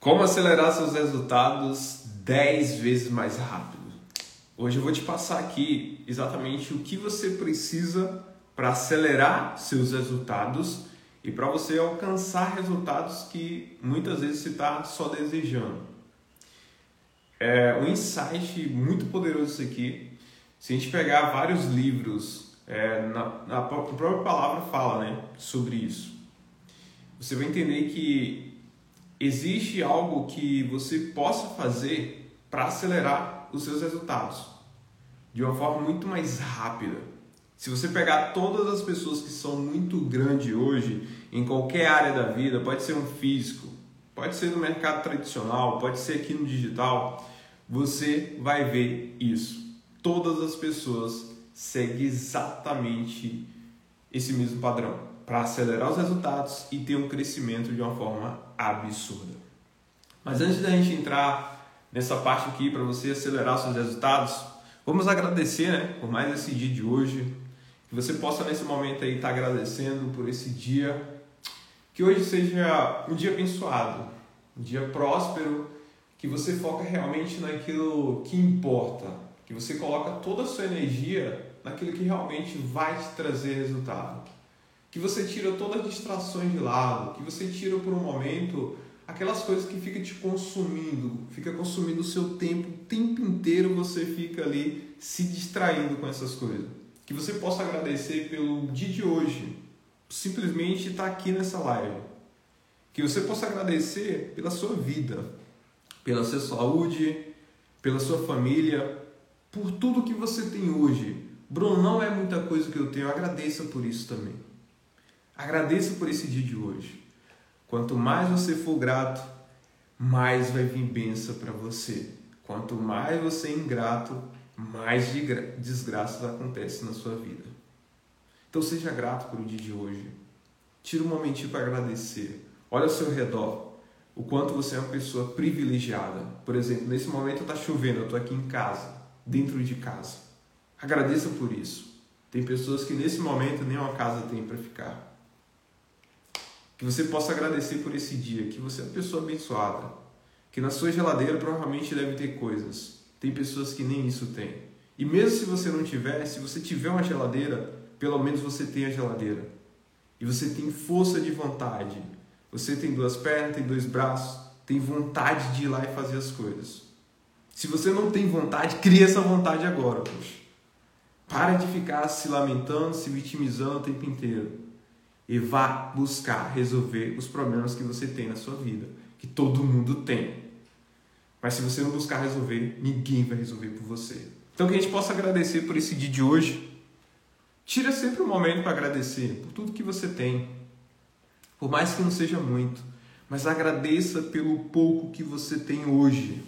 Como acelerar seus resultados 10 vezes mais rápido? Hoje eu vou te passar aqui exatamente o que você precisa para acelerar seus resultados e para você alcançar resultados que muitas vezes você está só desejando. É um insight muito poderoso isso aqui. Se a gente pegar vários livros, é, na, na própria palavra fala né, sobre isso. Você vai entender que existe algo que você possa fazer para acelerar os seus resultados de uma forma muito mais rápida. Se você pegar todas as pessoas que são muito grandes hoje em qualquer área da vida, pode ser um físico, pode ser no mercado tradicional, pode ser aqui no digital, você vai ver isso. Todas as pessoas seguem exatamente esse mesmo padrão para acelerar os resultados e ter um crescimento de uma forma absurda. Mas antes da gente entrar nessa parte aqui para você acelerar seus resultados, vamos agradecer né, por mais esse dia de hoje. Que você possa nesse momento aí estar tá agradecendo por esse dia. Que hoje seja um dia abençoado, um dia próspero, que você foca realmente naquilo que importa, que você coloca toda a sua energia naquilo que realmente vai te trazer resultado que você tira todas as distrações de lado, que você tira por um momento aquelas coisas que fica te consumindo, fica consumindo o seu tempo, o tempo inteiro você fica ali se distraindo com essas coisas. Que você possa agradecer pelo dia de hoje, simplesmente estar aqui nessa live. Que você possa agradecer pela sua vida, pela sua saúde, pela sua família, por tudo que você tem hoje. Bruno, não é muita coisa que eu tenho, agradeça por isso também. Agradeça por esse dia de hoje. Quanto mais você for grato, mais vai vir bênção para você. Quanto mais você é ingrato, mais desgraças acontecem na sua vida. Então seja grato pelo dia de hoje. Tira um momentinho para agradecer. Olha ao seu redor. O quanto você é uma pessoa privilegiada. Por exemplo, nesse momento está chovendo, eu estou aqui em casa, dentro de casa. Agradeça por isso. Tem pessoas que nesse momento nem uma casa tem para ficar. Que você possa agradecer por esse dia, que você é uma pessoa abençoada. Que na sua geladeira provavelmente deve ter coisas. Tem pessoas que nem isso têm. E mesmo se você não tiver, se você tiver uma geladeira, pelo menos você tem a geladeira. E você tem força de vontade. Você tem duas pernas, tem dois braços, tem vontade de ir lá e fazer as coisas. Se você não tem vontade, cria essa vontade agora, poxa. Para de ficar se lamentando, se vitimizando o tempo inteiro e vá buscar resolver os problemas que você tem na sua vida, que todo mundo tem. Mas se você não buscar resolver, ninguém vai resolver por você. Então que a gente possa agradecer por esse dia de hoje. Tira sempre um momento para agradecer por tudo que você tem. Por mais que não seja muito, mas agradeça pelo pouco que você tem hoje.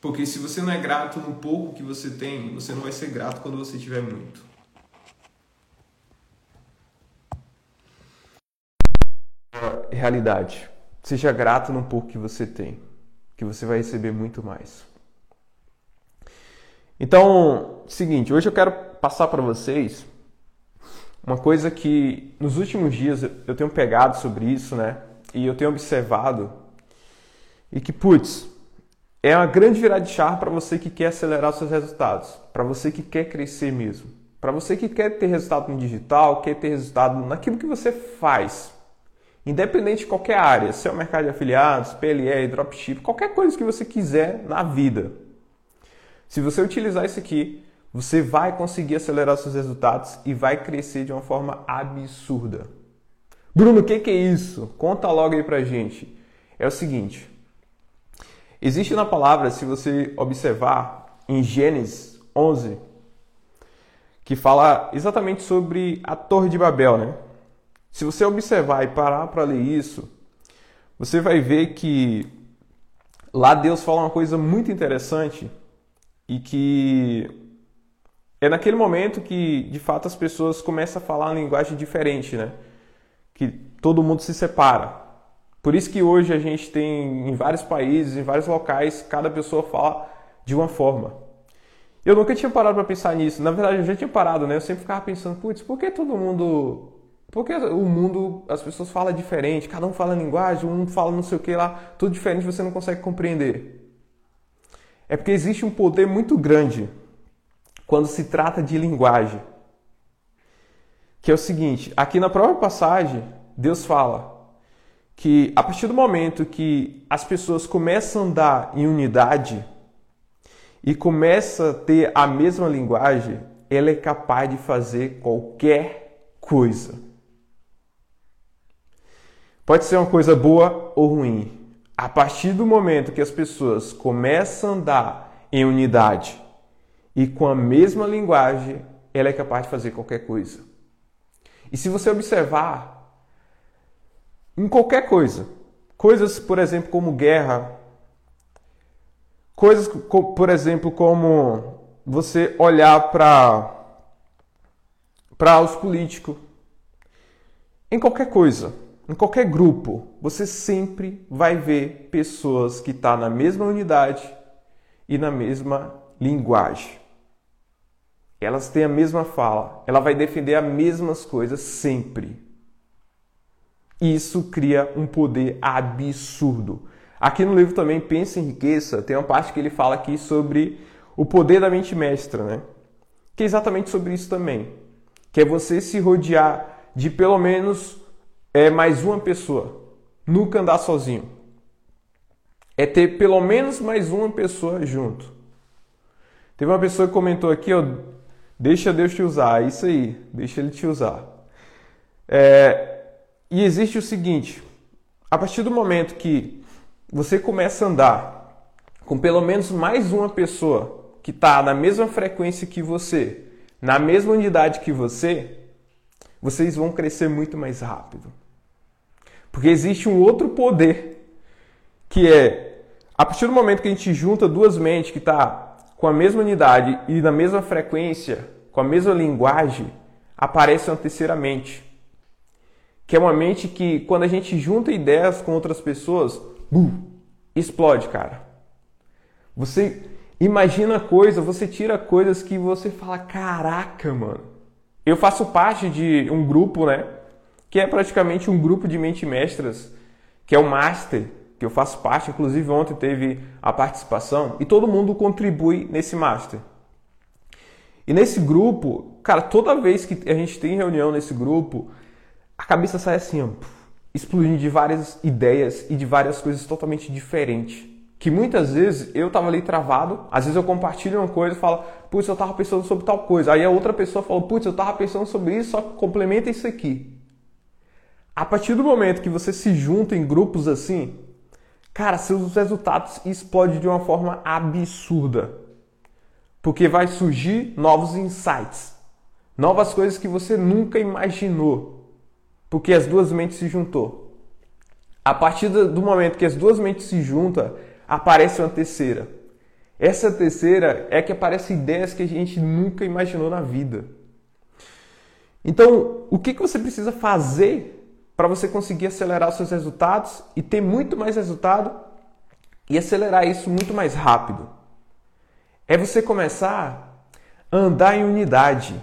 Porque se você não é grato no pouco que você tem, você não vai ser grato quando você tiver muito. Realidade. Seja grato no pouco que você tem, que você vai receber muito mais. Então, seguinte, hoje eu quero passar para vocês uma coisa que nos últimos dias eu tenho pegado sobre isso, né? E eu tenho observado e que, putz, é uma grande virada de chave para você que quer acelerar seus resultados, para você que quer crescer mesmo, para você que quer ter resultado no digital, quer ter resultado naquilo que você faz, Independente de qualquer área, se é o mercado de afiliados, PLE, dropship, qualquer coisa que você quiser na vida. Se você utilizar isso aqui, você vai conseguir acelerar seus resultados e vai crescer de uma forma absurda. Bruno, o que, que é isso? Conta logo aí pra gente. É o seguinte: existe na palavra, se você observar em Gênesis 11, que fala exatamente sobre a Torre de Babel, né? Se você observar e parar para ler isso, você vai ver que lá Deus fala uma coisa muito interessante e que é naquele momento que de fato as pessoas começam a falar uma linguagem diferente, né? Que todo mundo se separa. Por isso que hoje a gente tem em vários países, em vários locais, cada pessoa fala de uma forma. Eu nunca tinha parado para pensar nisso. Na verdade, eu já tinha parado, né? Eu sempre ficava pensando, putz, por que todo mundo Porque o mundo, as pessoas falam diferente, cada um fala linguagem, um fala não sei o que lá, tudo diferente, você não consegue compreender. É porque existe um poder muito grande quando se trata de linguagem. Que é o seguinte, aqui na própria passagem, Deus fala que a partir do momento que as pessoas começam a andar em unidade e começam a ter a mesma linguagem, ela é capaz de fazer qualquer coisa. Pode ser uma coisa boa ou ruim. A partir do momento que as pessoas começam a andar em unidade e com a mesma linguagem, ela é capaz de fazer qualquer coisa. E se você observar em qualquer coisa, coisas, por exemplo, como guerra, coisas, por exemplo, como você olhar para para os políticos, em qualquer coisa, em qualquer grupo, você sempre vai ver pessoas que estão tá na mesma unidade e na mesma linguagem. Elas têm a mesma fala, ela vai defender as mesmas coisas sempre. Isso cria um poder absurdo. Aqui no livro também Pensa em Riqueza, tem uma parte que ele fala aqui sobre o poder da mente mestra, né? Que é exatamente sobre isso também. Que é você se rodear de pelo menos é, mais uma pessoa. Nunca andar sozinho. É ter pelo menos mais uma pessoa junto. Teve uma pessoa que comentou aqui, ó, Deixa Deus te usar, é isso aí, deixa Ele te usar. É, e existe o seguinte: a partir do momento que você começa a andar com pelo menos mais uma pessoa que está na mesma frequência que você, na mesma unidade que você, vocês vão crescer muito mais rápido. Porque existe um outro poder que é a partir do momento que a gente junta duas mentes que está com a mesma unidade e na mesma frequência, com a mesma linguagem, aparece uma terceira mente. Que é uma mente que, quando a gente junta ideias com outras pessoas, explode, cara. Você imagina coisa, você tira coisas que você fala, caraca, mano. Eu faço parte de um grupo, né? Que é praticamente um grupo de mente mestras, que é o Master, que eu faço parte, inclusive ontem teve a participação, e todo mundo contribui nesse master. E nesse grupo, cara, toda vez que a gente tem reunião nesse grupo, a cabeça sai assim, ó, explodindo de várias ideias e de várias coisas totalmente diferentes. Que muitas vezes eu tava ali travado, às vezes eu compartilho uma coisa e falo, putz, eu tava pensando sobre tal coisa. Aí a outra pessoa fala, putz, eu tava pensando sobre isso, só complementa isso aqui. A partir do momento que você se junta em grupos assim, Cara, seus resultados explodem de uma forma absurda. Porque vai surgir novos insights, novas coisas que você nunca imaginou. Porque as duas mentes se juntou. A partir do momento que as duas mentes se juntam, aparece uma terceira. Essa terceira é que aparecem ideias que a gente nunca imaginou na vida. Então, o que, que você precisa fazer para você conseguir acelerar os seus resultados e ter muito mais resultado e acelerar isso muito mais rápido. É você começar a andar em unidade,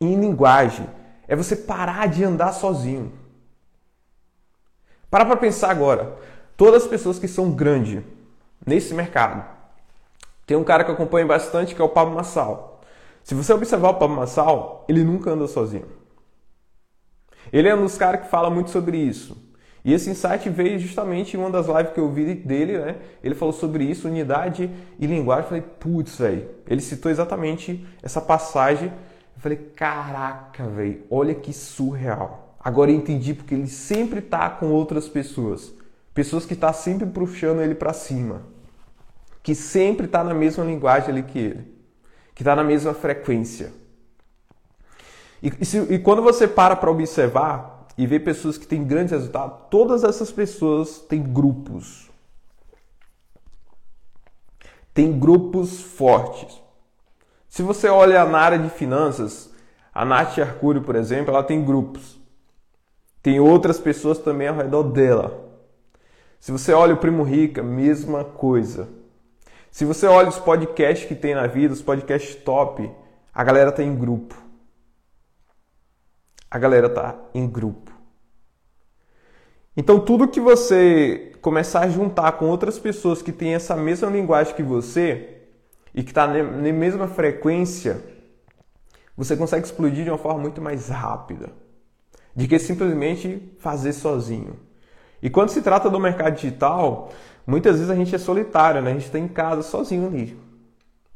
em linguagem. É você parar de andar sozinho. Para para pensar agora. Todas as pessoas que são grandes nesse mercado. Tem um cara que eu acompanho bastante que é o Pablo Massal. Se você observar o Pablo Massal, ele nunca anda sozinho. Ele é um dos caras que fala muito sobre isso. E esse insight veio justamente em uma das lives que eu vi dele, né? Ele falou sobre isso, unidade e linguagem. Eu falei, putz, velho. Ele citou exatamente essa passagem. Eu falei, caraca, velho, olha que surreal. Agora eu entendi porque ele sempre tá com outras pessoas. Pessoas que tá sempre puxando ele para cima. Que sempre tá na mesma linguagem ali que ele. Que tá na mesma frequência. E, e, se, e quando você para para observar e ver pessoas que têm grandes resultados, todas essas pessoas têm grupos. Tem grupos fortes. Se você olha na área de finanças, a Nath Arcúrio, por exemplo, ela tem grupos. Tem outras pessoas também ao redor dela. Se você olha o Primo Rica, mesma coisa. Se você olha os podcasts que tem na vida, os podcasts top, a galera tem tá grupo. A galera tá em grupo. Então tudo que você começar a juntar com outras pessoas que têm essa mesma linguagem que você e que está na mesma frequência, você consegue explodir de uma forma muito mais rápida de que simplesmente fazer sozinho. E quando se trata do mercado digital, muitas vezes a gente é solitário, né? A gente está em casa sozinho ali.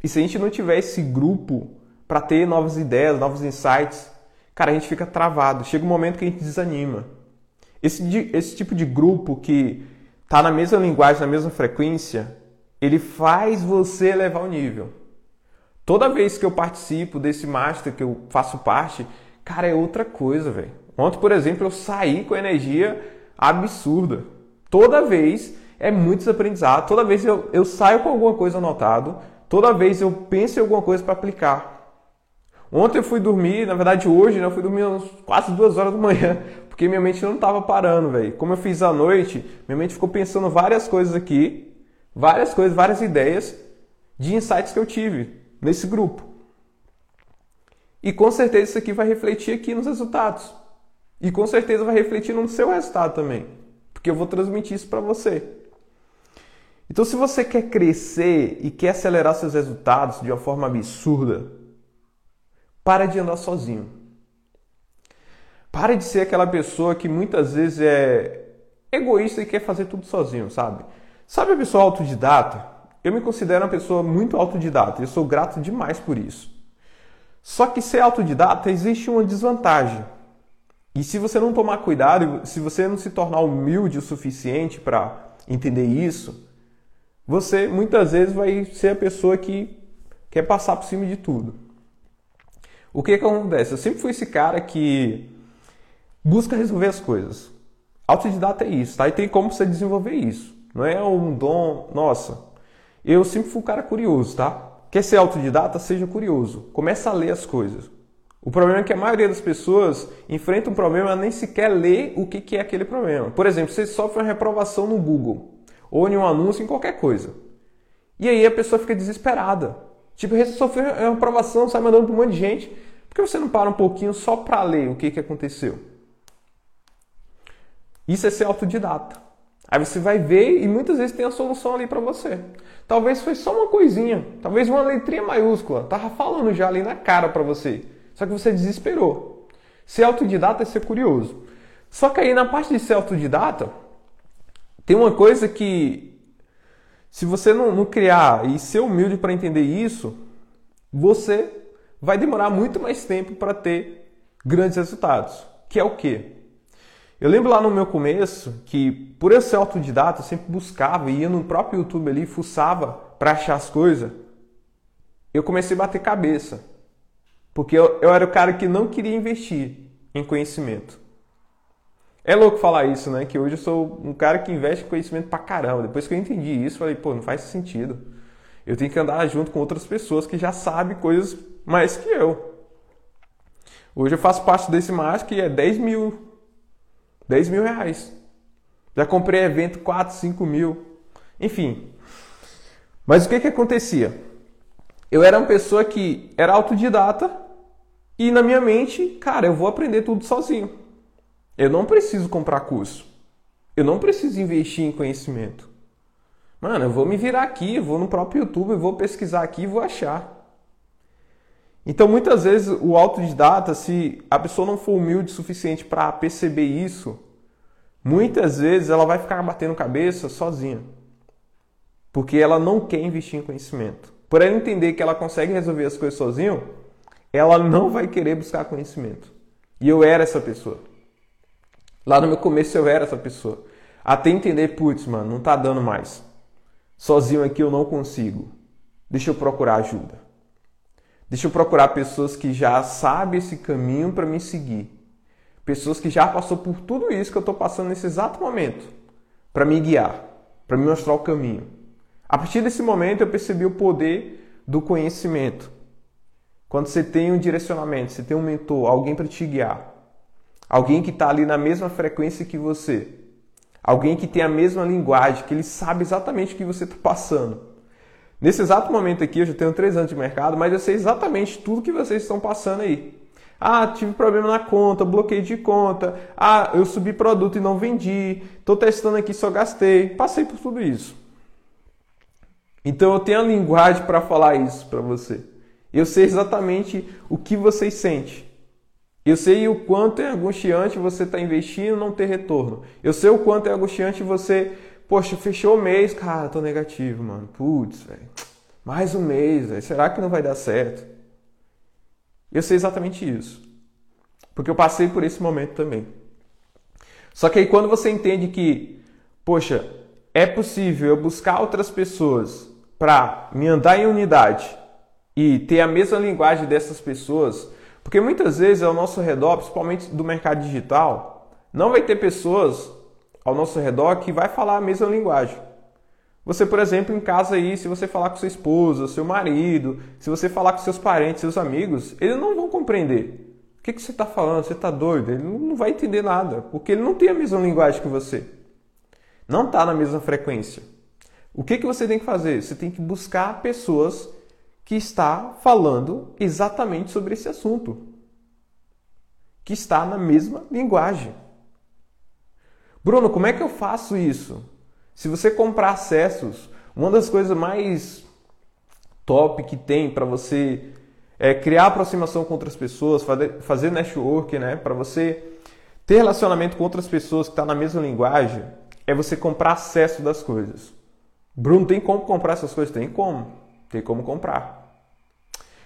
E se a gente não tiver esse grupo para ter novas ideias, novos insights, cara, a gente fica travado. Chega um momento que a gente desanima. Esse, esse tipo de grupo que está na mesma linguagem, na mesma frequência, ele faz você elevar o nível. Toda vez que eu participo desse master que eu faço parte, cara, é outra coisa, velho. Ontem, por exemplo, eu saí com energia absurda. Toda vez é muitos aprendizados, toda vez eu, eu saio com alguma coisa anotado, toda vez eu penso em alguma coisa para aplicar. Ontem eu fui dormir, na verdade hoje, né, eu fui dormir umas quase duas horas da manhã, porque minha mente não estava parando, velho. Como eu fiz à noite, minha mente ficou pensando várias coisas aqui, várias coisas, várias ideias de insights que eu tive nesse grupo. E com certeza isso aqui vai refletir aqui nos resultados. E com certeza vai refletir no seu resultado também, porque eu vou transmitir isso para você. Então, se você quer crescer e quer acelerar seus resultados de uma forma absurda, para de andar sozinho. Para de ser aquela pessoa que muitas vezes é egoísta e quer fazer tudo sozinho, sabe? Sabe a pessoa autodidata? Eu me considero uma pessoa muito autodidata e eu sou grato demais por isso. Só que ser autodidata existe uma desvantagem. E se você não tomar cuidado, se você não se tornar humilde o suficiente para entender isso, você muitas vezes vai ser a pessoa que quer passar por cima de tudo. O que, que acontece? Eu sempre fui esse cara que busca resolver as coisas. Autodidata é isso, tá? E tem como você desenvolver isso. Não é um dom, nossa. Eu sempre fui um cara curioso, tá? Quer ser autodidata? Seja curioso. Começa a ler as coisas. O problema é que a maioria das pessoas enfrenta um problema e nem sequer lê o que é aquele problema. Por exemplo, você sofre uma reprovação no Google ou em um anúncio em qualquer coisa. E aí a pessoa fica desesperada. Tipo, você sofreu uma reprovação, sai mandando para um monte de gente. Por que você não para um pouquinho só para ler o que, que aconteceu? Isso é ser autodidata. Aí você vai ver e muitas vezes tem a solução ali para você. Talvez foi só uma coisinha, talvez uma letrinha maiúscula, tava falando já ali na cara para você. Só que você desesperou. Ser autodidata é ser curioso. Só que aí na parte de ser autodidata, tem uma coisa que, se você não, não criar e ser humilde para entender isso, você vai demorar muito mais tempo para ter grandes resultados. Que é o quê? Eu lembro lá no meu começo que, por eu ser autodidata, eu sempre buscava, ia no próprio YouTube ali, fuçava para achar as coisas. Eu comecei a bater cabeça. Porque eu, eu era o cara que não queria investir em conhecimento. É louco falar isso, né? Que hoje eu sou um cara que investe em conhecimento pra caramba. Depois que eu entendi isso, falei, pô, não faz sentido. Eu tenho que andar junto com outras pessoas que já sabem coisas mais que eu. Hoje eu faço parte desse marketing que é 10 mil. 10 mil reais. Já comprei evento 4, 5 mil. Enfim. Mas o que que acontecia? Eu era uma pessoa que era autodidata e na minha mente, cara, eu vou aprender tudo sozinho. Eu não preciso comprar curso. Eu não preciso investir em conhecimento. Mano, eu vou me virar aqui, vou no próprio YouTube, vou pesquisar aqui e vou achar. Então, muitas vezes, o autodidata, se a pessoa não for humilde o suficiente para perceber isso, muitas vezes ela vai ficar batendo cabeça sozinha. Porque ela não quer investir em conhecimento. Por ela entender que ela consegue resolver as coisas sozinho, ela não vai querer buscar conhecimento. E eu era essa pessoa. Lá no meu começo eu era essa pessoa. Até entender, putz, mano, não tá dando mais. Sozinho aqui eu não consigo. Deixa eu procurar ajuda. Deixa eu procurar pessoas que já sabem esse caminho para me seguir. Pessoas que já passou por tudo isso que eu estou passando nesse exato momento para me guiar, para me mostrar o caminho. A partir desse momento eu percebi o poder do conhecimento. Quando você tem um direcionamento, você tem um mentor, alguém para te guiar, alguém que está ali na mesma frequência que você, alguém que tem a mesma linguagem, que ele sabe exatamente o que você está passando. Nesse exato momento aqui, eu já tenho três anos de mercado, mas eu sei exatamente tudo que vocês estão passando aí. Ah, tive problema na conta, bloqueio de conta. Ah, eu subi produto e não vendi. Estou testando aqui, só gastei. Passei por tudo isso. Então eu tenho a linguagem para falar isso para você. Eu sei exatamente o que você sente. Eu sei o quanto é angustiante você estar tá investindo e não ter retorno. Eu sei o quanto é angustiante você, poxa, fechou o mês, cara, tô negativo, mano. Putz, velho. Mais um mês, véio. será que não vai dar certo? Eu sei exatamente isso. Porque eu passei por esse momento também. Só que aí quando você entende que, poxa, é possível eu buscar outras pessoas para me andar em unidade e ter a mesma linguagem dessas pessoas, porque muitas vezes ao nosso redor, principalmente do mercado digital, não vai ter pessoas ao nosso redor que vai falar a mesma linguagem. Você, por exemplo, em casa aí, se você falar com sua esposa, seu marido, se você falar com seus parentes, seus amigos, eles não vão compreender. O que, que você está falando? Você está doido? Ele não vai entender nada, porque ele não tem a mesma linguagem que você. Não está na mesma frequência. O que, que você tem que fazer? Você tem que buscar pessoas que está falando exatamente sobre esse assunto, que está na mesma linguagem. Bruno, como é que eu faço isso? Se você comprar acessos, uma das coisas mais top que tem para você é criar aproximação com outras pessoas, fazer, network, né? Para você ter relacionamento com outras pessoas que estão tá na mesma linguagem, é você comprar acesso das coisas. Bruno, tem como comprar essas coisas? Tem como. Tem como comprar.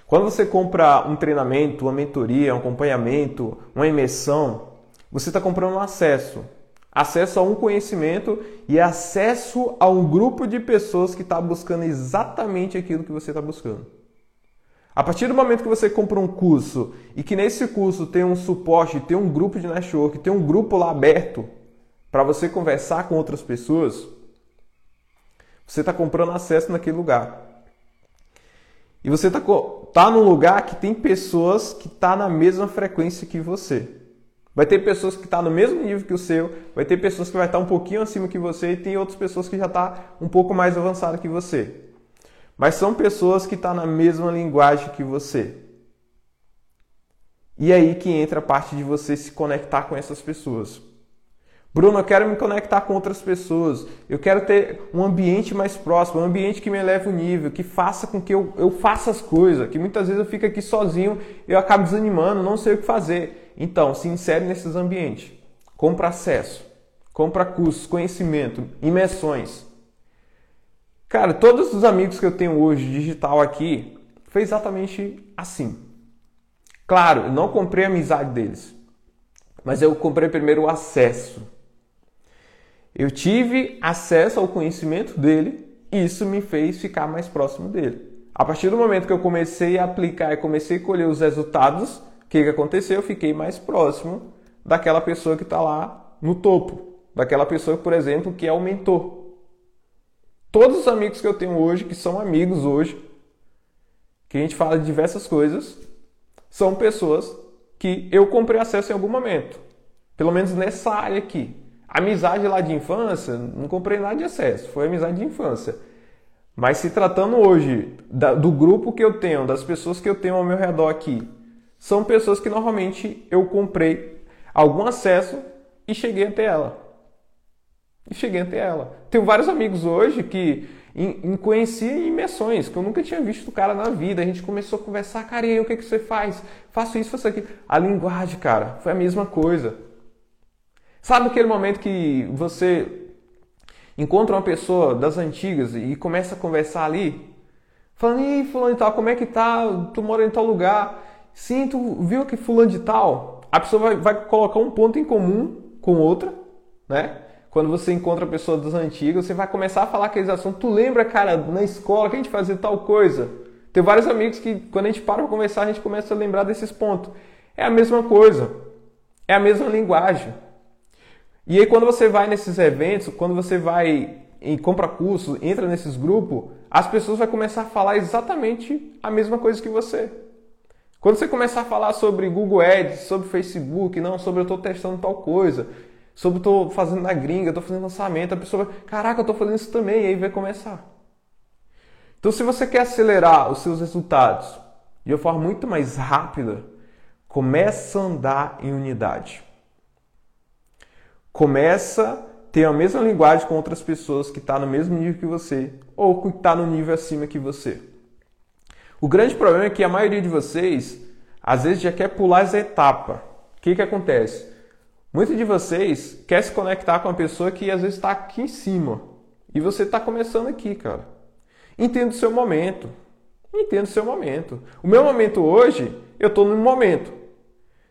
Quando você compra um treinamento, uma mentoria, um acompanhamento, uma imersão, você está comprando um acesso. Acesso a um conhecimento e acesso a um grupo de pessoas que está buscando exatamente aquilo que você está buscando. A partir do momento que você compra um curso e que nesse curso tem um suporte, tem um grupo de network, tem um grupo lá aberto para você conversar com outras pessoas, você está comprando acesso naquele lugar. E você está tá num lugar que tem pessoas que tá na mesma frequência que você. Vai ter pessoas que tá no mesmo nível que o seu, vai ter pessoas que vai estar tá um pouquinho acima que você e tem outras pessoas que já tá um pouco mais avançadas que você. Mas são pessoas que estão na mesma linguagem que você. E é aí que entra a parte de você se conectar com essas pessoas. Bruno, eu quero me conectar com outras pessoas. Eu quero ter um ambiente mais próximo, um ambiente que me eleve o nível, que faça com que eu, eu faça as coisas. Que muitas vezes eu fico aqui sozinho, eu acabo desanimando, não sei o que fazer. Então, se insere nesses ambientes. Compra acesso, compra cursos, conhecimento, imersões. Cara, todos os amigos que eu tenho hoje digital aqui, foi exatamente assim. Claro, eu não comprei a amizade deles, mas eu comprei primeiro o acesso. Eu tive acesso ao conhecimento dele e isso me fez ficar mais próximo dele. A partir do momento que eu comecei a aplicar e comecei a colher os resultados, o que, que aconteceu? Eu fiquei mais próximo daquela pessoa que está lá no topo, daquela pessoa, por exemplo, que é o mentor. Todos os amigos que eu tenho hoje, que são amigos hoje, que a gente fala de diversas coisas, são pessoas que eu comprei acesso em algum momento. Pelo menos nessa área aqui. Amizade lá de infância, não comprei nada de acesso, foi amizade de infância. Mas se tratando hoje da, do grupo que eu tenho, das pessoas que eu tenho ao meu redor aqui, são pessoas que normalmente eu comprei algum acesso e cheguei até ela. E cheguei até ela. Tenho vários amigos hoje que em, em conheci em imersões, que eu nunca tinha visto o cara na vida. A gente começou a conversar, cara, e aí, o que, que você faz? Faço isso, faço aquilo. A linguagem, cara, foi a mesma coisa. Sabe aquele momento que você encontra uma pessoa das antigas e começa a conversar ali? Falando, ih, fulano de tal, como é que tá? Tu mora em tal lugar. Sim, tu viu que fulano de tal? A pessoa vai, vai colocar um ponto em comum com outra, né? Quando você encontra a pessoa das antigas, você vai começar a falar aqueles assuntos. Tu lembra, cara, na escola que a gente fazia tal coisa? Tem vários amigos que, quando a gente para para conversar, a gente começa a lembrar desses pontos. É a mesma coisa. É a mesma linguagem. E aí quando você vai nesses eventos, quando você vai e compra curso, entra nesses grupos, as pessoas vão começar a falar exatamente a mesma coisa que você. Quando você começar a falar sobre Google Ads, sobre Facebook, não, sobre eu estou testando tal coisa, sobre eu estou fazendo na gringa, estou fazendo lançamento, a pessoa vai, caraca, eu estou fazendo isso também, e aí vai começar. Então, se você quer acelerar os seus resultados de uma forma muito mais rápida, Começa a andar em unidade. Começa a ter a mesma linguagem com outras pessoas que estão tá no mesmo nível que você ou que está no nível acima que você. O grande problema é que a maioria de vocês às vezes já quer pular essa etapa. O que, que acontece? Muitos de vocês quer se conectar com uma pessoa que às vezes está aqui em cima e você está começando aqui, cara. Entenda o seu momento. Entenda o seu momento. O meu momento hoje, eu estou no momento.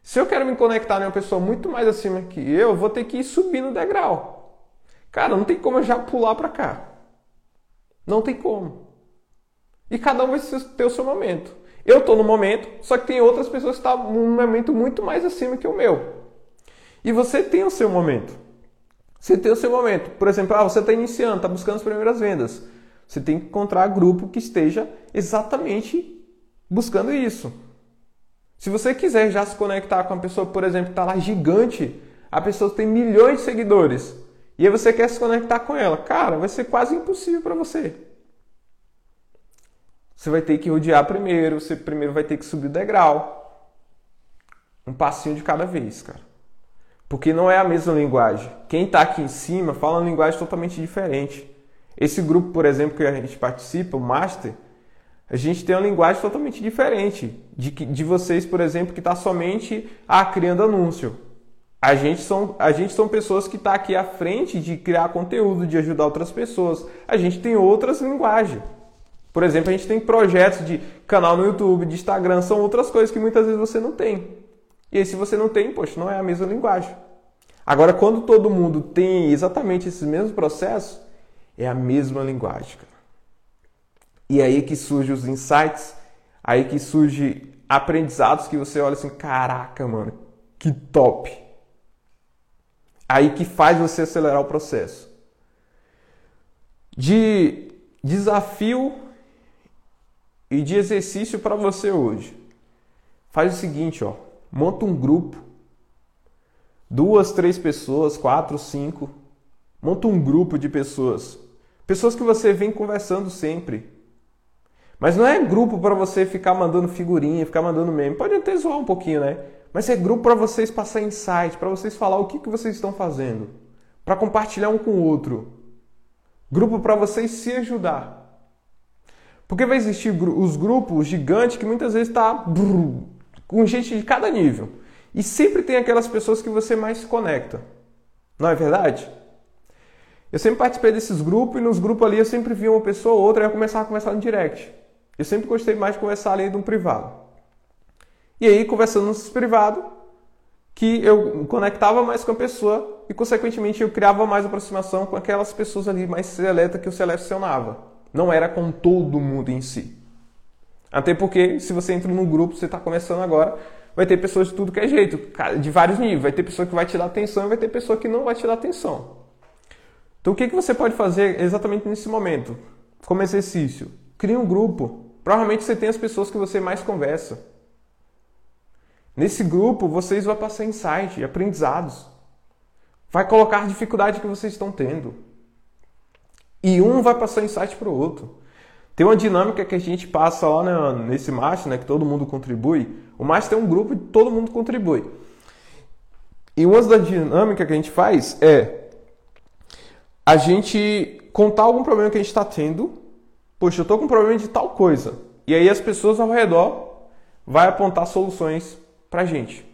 Se eu quero me conectar com uma pessoa muito mais acima que eu, eu vou ter que ir subindo o degrau. Cara, não tem como eu já pular para cá. Não tem como. E cada um vai ter o seu momento. Eu estou no momento, só que tem outras pessoas que estão tá num momento muito mais acima que o meu. E você tem o seu momento. Você tem o seu momento. Por exemplo, ah, você está iniciando, está buscando as primeiras vendas. Você tem que encontrar grupo que esteja exatamente buscando isso. Se você quiser já se conectar com uma pessoa, por exemplo, que está lá gigante, a pessoa tem milhões de seguidores, e aí você quer se conectar com ela, cara, vai ser quase impossível para você. Você vai ter que rodear primeiro, você primeiro vai ter que subir o degrau. Um passinho de cada vez, cara. Porque não é a mesma linguagem. Quem está aqui em cima fala uma linguagem totalmente diferente. Esse grupo, por exemplo, que a gente participa, o Master, a gente tem uma linguagem totalmente diferente de, de vocês, por exemplo, que está somente ah, criando anúncio. A gente são, a gente são pessoas que estão tá aqui à frente de criar conteúdo, de ajudar outras pessoas. A gente tem outras linguagens. Por exemplo, a gente tem projetos de canal no YouTube, de Instagram, são outras coisas que muitas vezes você não tem. E aí, se você não tem, poxa, não é a mesma linguagem. Agora, quando todo mundo tem exatamente esses mesmos processos, é a mesma linguagem. Cara. E aí que surgem os insights, aí que surge aprendizados que você olha assim, caraca, mano, que top. Aí que faz você acelerar o processo. De desafio e de exercício para você hoje. Faz o seguinte, ó, monta um grupo, duas, três pessoas, quatro, cinco, monta um grupo de pessoas, pessoas que você vem conversando sempre. Mas não é grupo para você ficar mandando figurinha, ficar mandando meme. Pode até zoar um pouquinho, né? Mas é grupo para vocês passar insight, para vocês falar o que, que vocês estão fazendo, para compartilhar um com o outro. Grupo para vocês se ajudar. Porque vai existir os grupos gigantes que muitas vezes está com gente de cada nível. E sempre tem aquelas pessoas que você mais se conecta. Não é verdade? Eu sempre participei desses grupos e nos grupos ali eu sempre via uma pessoa ou outra e eu começava a conversar no direct. Eu sempre gostei mais de conversar ali de um privado. E aí, conversando no privado, que eu conectava mais com a pessoa e, consequentemente, eu criava mais aproximação com aquelas pessoas ali mais seletas que eu selecionava. Não era com todo mundo em si. Até porque, se você entra num grupo, você está começando agora, vai ter pessoas de tudo que é jeito, de vários níveis. Vai ter pessoa que vai te dar atenção e vai ter pessoa que não vai te dar atenção. Então, o que, que você pode fazer exatamente nesse momento? Como exercício, crie um grupo. Provavelmente você tem as pessoas que você mais conversa. Nesse grupo, vocês vão passar insight, aprendizados. Vai colocar a dificuldade que vocês estão tendo. E um vai passar insight para o outro. Tem uma dinâmica que a gente passa lá nesse master, né, que todo mundo contribui. O master é um grupo e todo mundo contribui. E uma das dinâmicas que a gente faz é a gente contar algum problema que a gente está tendo. Poxa, eu estou com problema de tal coisa. E aí as pessoas ao redor vai apontar soluções para a gente.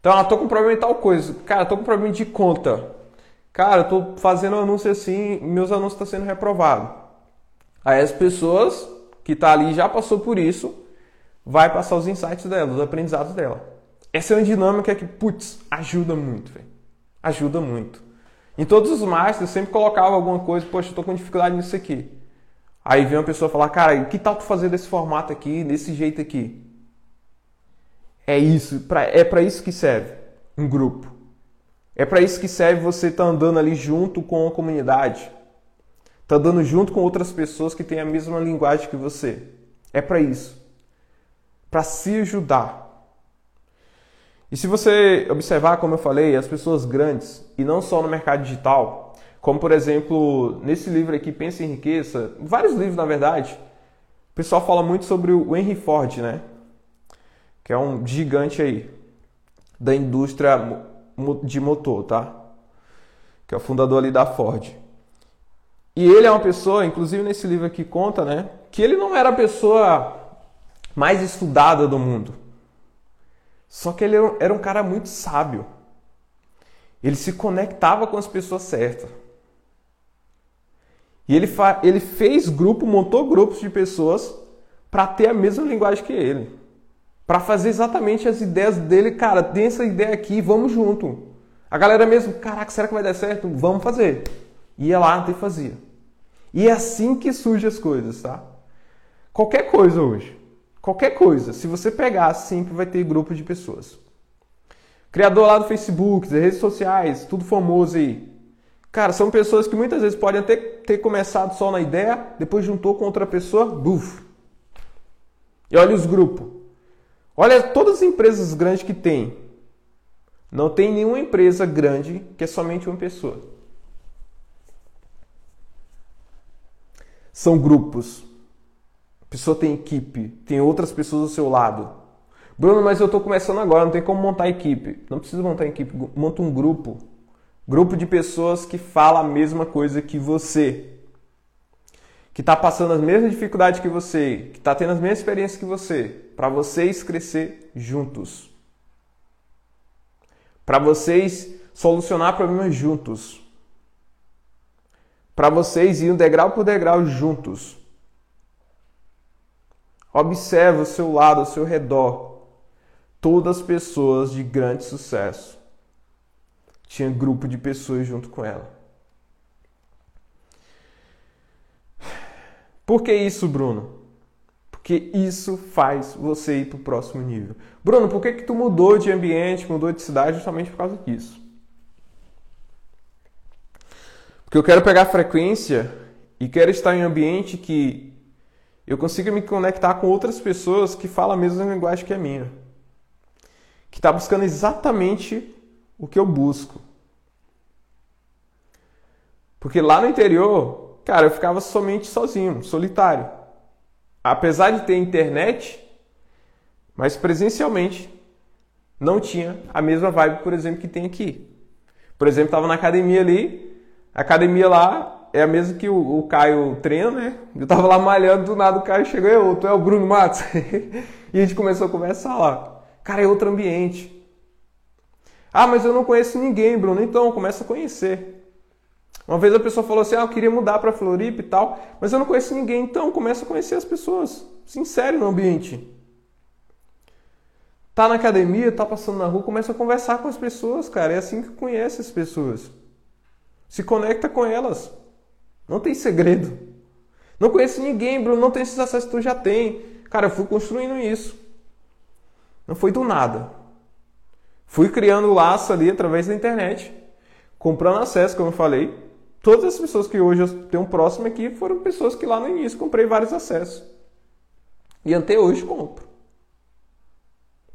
Então, ah, tô com problema de tal coisa. Cara, tô com problema de conta. Cara, eu tô fazendo anúncio assim, meus anúncios estão tá sendo reprovados. Aí as pessoas que tá ali já passou por isso, vai passar os insights dela, os aprendizados dela. Essa é uma dinâmica que, putz, ajuda muito, velho. Ajuda muito. Em todos os masters eu sempre colocava alguma coisa, poxa, eu tô com dificuldade nisso aqui. Aí vem uma pessoa falar, cara, que tal tu fazer desse formato aqui, desse jeito aqui? É isso, é para isso que serve um grupo. É para isso que serve você estar tá andando ali junto com a comunidade. Está dando junto com outras pessoas que têm a mesma linguagem que você. É para isso. Para se ajudar. E se você observar, como eu falei, as pessoas grandes, e não só no mercado digital, como por exemplo, nesse livro aqui, Pensa em Riqueza, vários livros na verdade, o pessoal fala muito sobre o Henry Ford, né? que é um gigante aí da indústria de motor, tá? Que é o fundador ali da Ford. E ele é uma pessoa, inclusive nesse livro aqui conta, né, que ele não era a pessoa mais estudada do mundo. Só que ele era um cara muito sábio. Ele se conectava com as pessoas certas. E ele, ele fez grupo, montou grupos de pessoas para ter a mesma linguagem que ele. Para fazer exatamente as ideias dele, cara, tem essa ideia aqui, vamos junto. A galera mesmo, caraca, será que vai dar certo? Vamos fazer. Ia lá e fazia. E é assim que surgem as coisas, tá? Qualquer coisa hoje. Qualquer coisa. Se você pegar, sempre vai ter grupo de pessoas. Criador lá do Facebook, das redes sociais, tudo famoso aí. Cara, são pessoas que muitas vezes podem até ter começado só na ideia, depois juntou com outra pessoa, buf. E olha os grupos. Olha todas as empresas grandes que tem. Não tem nenhuma empresa grande que é somente uma pessoa. São grupos. A pessoa tem equipe, tem outras pessoas ao seu lado. Bruno, mas eu estou começando agora, não tem como montar equipe. Não precisa montar equipe, monta um grupo. Grupo de pessoas que fala a mesma coisa que você. Que está passando as mesmas dificuldades que você, que está tendo as mesmas experiências que você, para vocês crescer juntos. Para vocês solucionar problemas juntos. Para vocês irem degrau por degrau juntos. Observe o seu lado, ao seu redor. Todas as pessoas de grande sucesso. Tinha grupo de pessoas junto com ela. Por que isso, Bruno? Porque isso faz você ir para o próximo nível. Bruno, por que, que tu mudou de ambiente, mudou de cidade justamente por causa disso? Porque eu quero pegar frequência e quero estar em um ambiente que eu consiga me conectar com outras pessoas que falam a mesma linguagem que a minha. Que está buscando exatamente o que eu busco. Porque lá no interior, cara, eu ficava somente sozinho, solitário apesar de ter internet, mas presencialmente não tinha a mesma vibe, por exemplo, que tem aqui. Por exemplo, estava na academia ali, a academia lá é a mesma que o, o Caio treina, né? Eu estava lá malhando, do nada o Caio chegou, eu, tu é o Bruno Matos. e a gente começou a conversar lá. Cara, é outro ambiente. Ah, mas eu não conheço ninguém, Bruno. Então, começa a conhecer. Uma vez a pessoa falou assim: ah, eu queria mudar para Floripa e tal, mas eu não conheço ninguém. Então, começa a conhecer as pessoas. Sincero no ambiente. Tá na academia, tá passando na rua, começa a conversar com as pessoas, cara. É assim que conhece as pessoas. Se conecta com elas. Não tem segredo. Não conheço ninguém, Bruno. Não tem esses acessos que tu já tem. Cara, eu fui construindo isso. Não foi do nada. Fui criando laço ali através da internet. Comprando acesso, como eu falei todas as pessoas que hoje eu tenho próximo aqui foram pessoas que lá no início comprei vários acessos. E até hoje compro.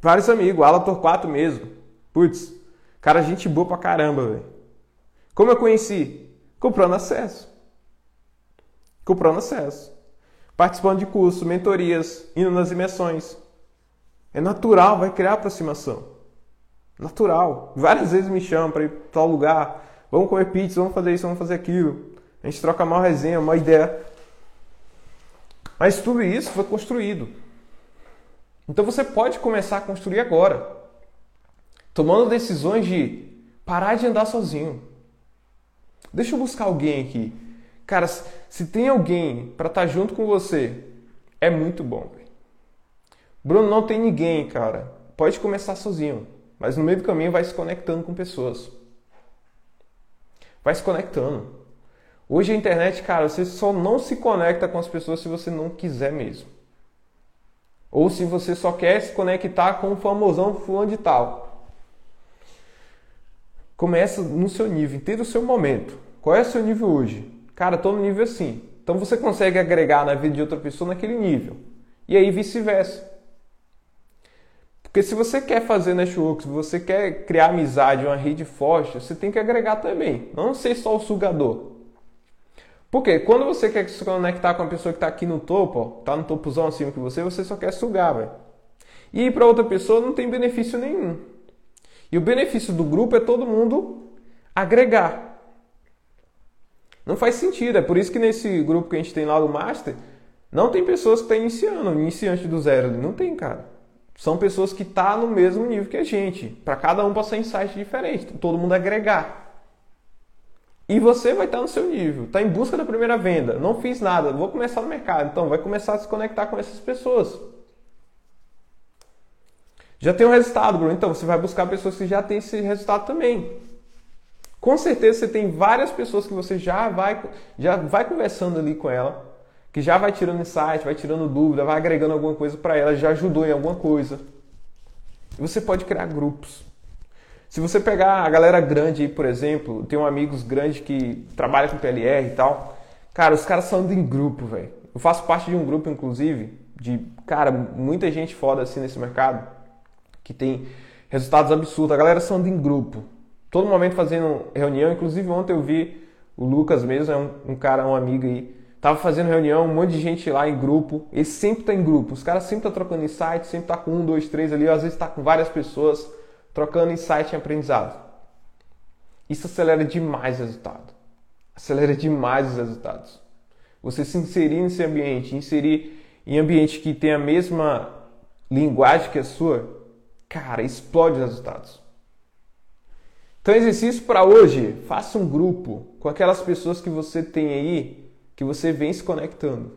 Vários amigos, Ala Torquato mesmo. Putz, cara, gente boa pra caramba, velho. Como eu conheci? Comprando acesso. Comprando acesso. Participando de cursos, mentorias, indo nas imersões. É natural, vai criar aproximação. Natural. Várias vezes me chamam para ir para tal lugar Vamos comer pizza, vamos fazer isso, vamos fazer aquilo. A gente troca uma resenha, uma ideia. Mas tudo isso foi construído. Então você pode começar a construir agora. Tomando decisões de parar de andar sozinho. Deixa eu buscar alguém aqui. Cara, se tem alguém para estar tá junto com você, é muito bom. Bruno, não tem ninguém, cara. Pode começar sozinho, mas no meio do caminho vai se conectando com pessoas. Vai se conectando. Hoje a internet, cara, você só não se conecta com as pessoas se você não quiser mesmo. Ou se você só quer se conectar com o famosão fulano de tal. Começa no seu nível, entenda o seu momento. Qual é o seu nível hoje? Cara, estou no nível assim. Então você consegue agregar na vida de outra pessoa naquele nível. E aí vice-versa. Porque se você quer fazer network, se você quer criar amizade, uma rede forte, você tem que agregar também. Não ser só o sugador. Porque quando você quer se conectar com a pessoa que está aqui no topo, está no topozão acima que você, você só quer sugar, velho. E para outra pessoa não tem benefício nenhum. E o benefício do grupo é todo mundo agregar. Não faz sentido. É por isso que nesse grupo que a gente tem lá do Master, não tem pessoas que estão iniciando, iniciante do zero. Não tem, cara. São pessoas que estão tá no mesmo nível que a gente. Para cada um passar insight diferente. Todo mundo agregar. E você vai estar tá no seu nível. Está em busca da primeira venda. Não fiz nada. Vou começar no mercado. Então vai começar a se conectar com essas pessoas. Já tem um resultado, Bruno. Então você vai buscar pessoas que já têm esse resultado também. Com certeza você tem várias pessoas que você já vai, já vai conversando ali com ela, que já vai tirando insight, vai tirando dúvida, vai agregando alguma coisa para ela, já ajudou em alguma coisa. E você pode criar grupos. Se você pegar a galera grande aí, por exemplo, um amigos grandes que trabalha com PLR e tal, cara, os caras são em grupo, velho. Eu faço parte de um grupo, inclusive, de, cara, muita gente foda assim nesse mercado que tem resultados absurdos. A galera são anda em grupo. Todo momento fazendo reunião. Inclusive ontem eu vi o Lucas mesmo, é um, um cara, um amigo aí. Tava fazendo reunião, um monte de gente lá em grupo. Ele sempre tá em grupo. Os caras sempre tá trocando insight, sempre tá com um, dois, três ali. Às vezes tá com várias pessoas trocando insight e aprendizado. Isso acelera demais o resultado. Acelera demais os resultados. Você se inserir nesse ambiente, inserir em ambiente que tem a mesma linguagem que a sua, cara, explode os resultados. Então, exercício para hoje: faça um grupo com aquelas pessoas que você tem aí, que você vem se conectando.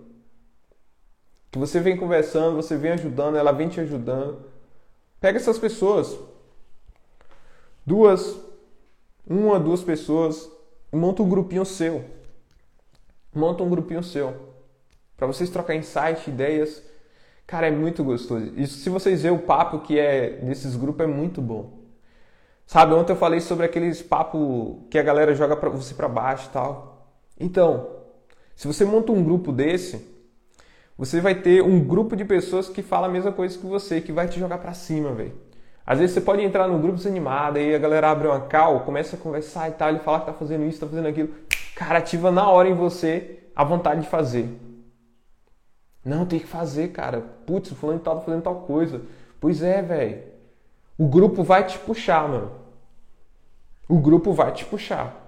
Que você vem conversando, você vem ajudando, ela vem te ajudando. Pega essas pessoas, duas, uma, duas pessoas, e monta um grupinho seu. Monta um grupinho seu. Para vocês trocar insight, ideias Cara, é muito gostoso. Isso, se vocês verem o papo que é desses grupos, é muito bom. Sabe, ontem eu falei sobre aqueles papos que a galera joga pra você para baixo e tal. Então, se você monta um grupo desse, você vai ter um grupo de pessoas que fala a mesma coisa que você, que vai te jogar para cima, velho. Às vezes você pode entrar no grupo desanimado, aí a galera abre uma cal, começa a conversar e tal, ele fala que tá fazendo isso, tá fazendo aquilo. Cara, ativa na hora em você a vontade de fazer. Não, tem que fazer, cara. Putz, o fulano tá fazendo tal coisa. Pois é, velho. O grupo vai te puxar, mano. O grupo vai te puxar.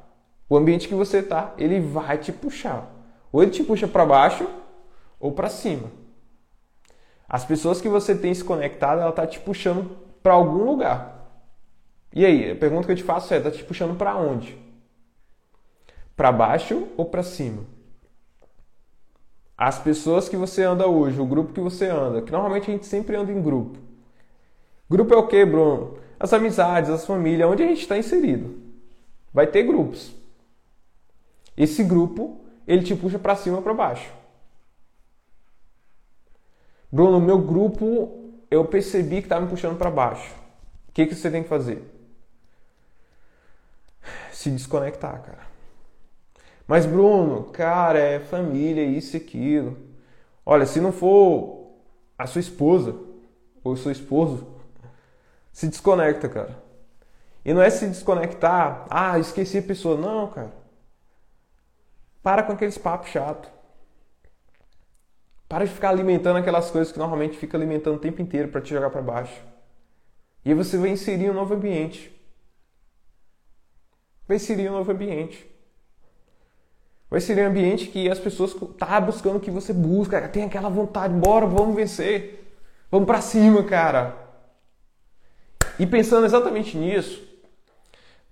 O ambiente que você tá, ele vai te puxar. Ou ele te puxa para baixo ou para cima. As pessoas que você tem se conectado, ela tá te puxando para algum lugar. E aí, a pergunta que eu te faço é: tá te puxando para onde? Para baixo ou para cima? as pessoas que você anda hoje, o grupo que você anda, que normalmente a gente sempre anda em grupo. Grupo é o que, Bruno? As amizades, as famílias, onde a gente está inserido. Vai ter grupos. Esse grupo, ele te puxa para cima ou para baixo. Bruno, meu grupo, eu percebi que está me puxando para baixo. O que, que você tem que fazer? Se desconectar, cara. Mas Bruno, cara, é família, isso e aquilo. Olha, se não for a sua esposa ou seu esposo, se desconecta, cara. E não é se desconectar, ah, esqueci a pessoa. Não, cara. Para com aqueles papos chato. Para de ficar alimentando aquelas coisas que normalmente fica alimentando o tempo inteiro para te jogar para baixo. E aí você vai inserir um novo ambiente. Vai inserir um novo ambiente. Vai ser um ambiente que as pessoas tá buscando o que você busca, tem aquela vontade, bora, vamos vencer. Vamos para cima, cara. E pensando exatamente nisso,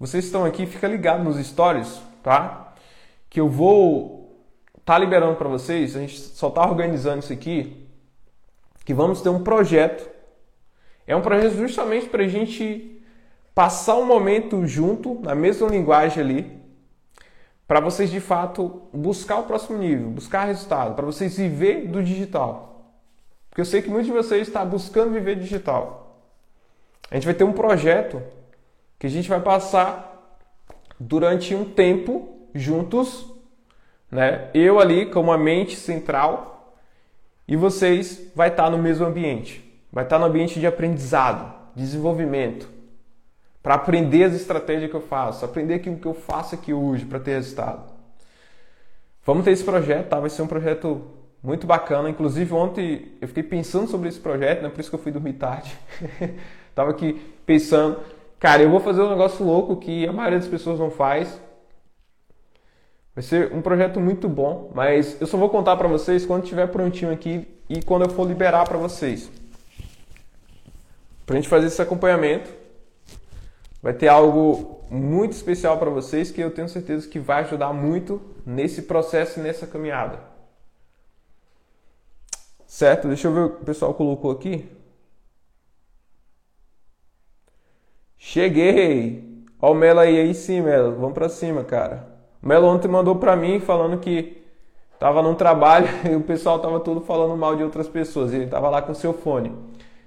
vocês estão aqui, fica ligado nos stories, tá? Que eu vou tá liberando para vocês, a gente só tá organizando isso aqui, que vamos ter um projeto. É um projeto justamente para a gente passar um momento junto, na mesma linguagem ali, para vocês de fato buscar o próximo nível, buscar resultado, para vocês viver do digital. Porque eu sei que muitos de vocês estão buscando viver digital. A gente vai ter um projeto que a gente vai passar durante um tempo juntos, né? Eu ali como a mente central e vocês vai estar no mesmo ambiente. Vai estar no ambiente de aprendizado, desenvolvimento, para aprender as estratégias que eu faço, aprender aquilo que eu faço aqui hoje para ter resultado. Vamos ter esse projeto, tá? Vai ser um projeto muito bacana. Inclusive ontem eu fiquei pensando sobre esse projeto, né? Por isso que eu fui dormir tarde. Tava aqui pensando, cara, eu vou fazer um negócio louco que a maioria das pessoas não faz. Vai ser um projeto muito bom, mas eu só vou contar para vocês quando estiver prontinho aqui e quando eu for liberar para vocês. Pra gente fazer esse acompanhamento, vai ter algo muito especial para vocês que eu tenho certeza que vai ajudar muito nesse processo e nessa caminhada. Certo? Deixa eu ver o que o pessoal colocou aqui. Cheguei! Ó o Melo aí, aí sim, Melo. Vamos pra cima, cara. O Melo ontem mandou pra mim falando que tava num trabalho e o pessoal tava todo falando mal de outras pessoas. Ele tava lá com seu fone.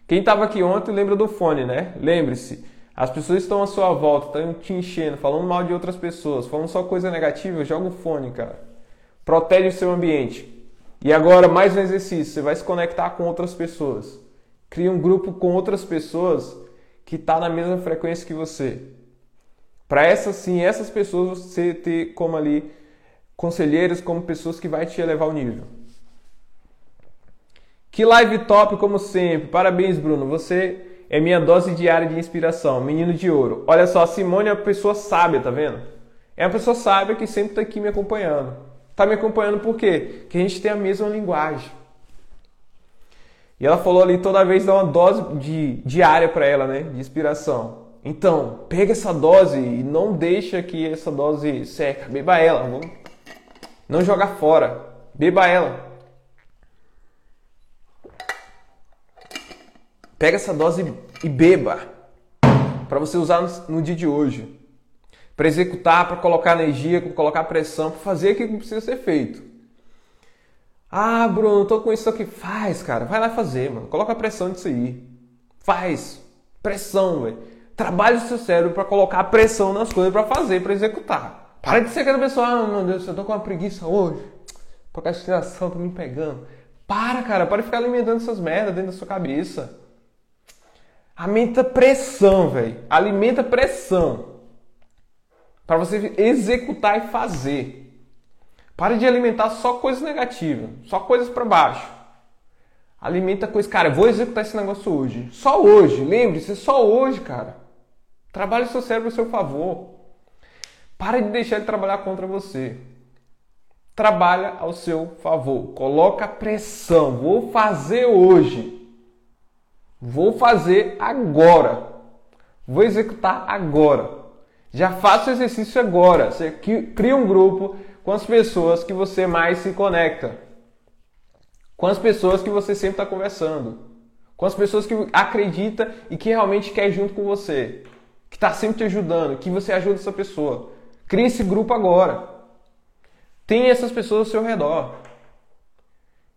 Quem tava aqui ontem lembra do fone, né? Lembre-se, as pessoas estão à sua volta, estão te enchendo, falando mal de outras pessoas, falando só coisa negativa, joga o fone, cara. Protege o seu ambiente. E agora, mais um exercício: você vai se conectar com outras pessoas. Cria um grupo com outras pessoas que está na mesma frequência que você. Para essas sim, essas pessoas você ter como ali conselheiros, como pessoas que vai te elevar o nível. Que live top como sempre. Parabéns, Bruno. Você é minha dose diária de inspiração, menino de ouro. Olha só, a Simone é uma pessoa sábia, tá vendo? É uma pessoa sábia que sempre está aqui me acompanhando. Tá me acompanhando por quê? Porque a gente tem a mesma linguagem. E ela falou ali toda vez dá uma dose de diária para ela, né, de inspiração. Então, pega essa dose e não deixa que essa dose seca. Beba ela, não joga fora. Beba ela. Pega essa dose e beba para você usar no, dia de hoje. Para executar, para colocar energia, para colocar pressão, para fazer aquilo que precisa ser feito. Ah, Bruno, tô com isso aqui. Faz, cara. Vai lá fazer, mano. Coloca pressão nisso aí. Faz. Pressão, velho. Trabalhe o seu cérebro para colocar pressão nas coisas para fazer, para executar. Para de ser aquela pessoa, ah, meu Deus, eu tô com uma preguiça hoje. Procrastinação tá me pegando. Para, cara. Para de ficar alimentando essas merdas dentro da sua cabeça. Alimenta pressão, velho. Alimenta pressão. Para você executar e fazer. Pare de alimentar só coisas negativas, só coisas para baixo. Alimenta coisas. Cara, eu vou executar esse negócio hoje. Só hoje. Lembre-se, só hoje, cara. Trabalhe seu cérebro a seu favor. Pare de deixar ele trabalhar contra você. Trabalha ao seu favor. Coloca pressão. Vou fazer hoje. Vou fazer agora. Vou executar agora. Já faça o exercício agora. Você cria um grupo, com as pessoas que você mais se conecta, com as pessoas que você sempre está conversando, com as pessoas que acredita e que realmente quer junto com você, que está sempre te ajudando, que você ajuda essa pessoa. Crie esse grupo agora. Tenha essas pessoas ao seu redor.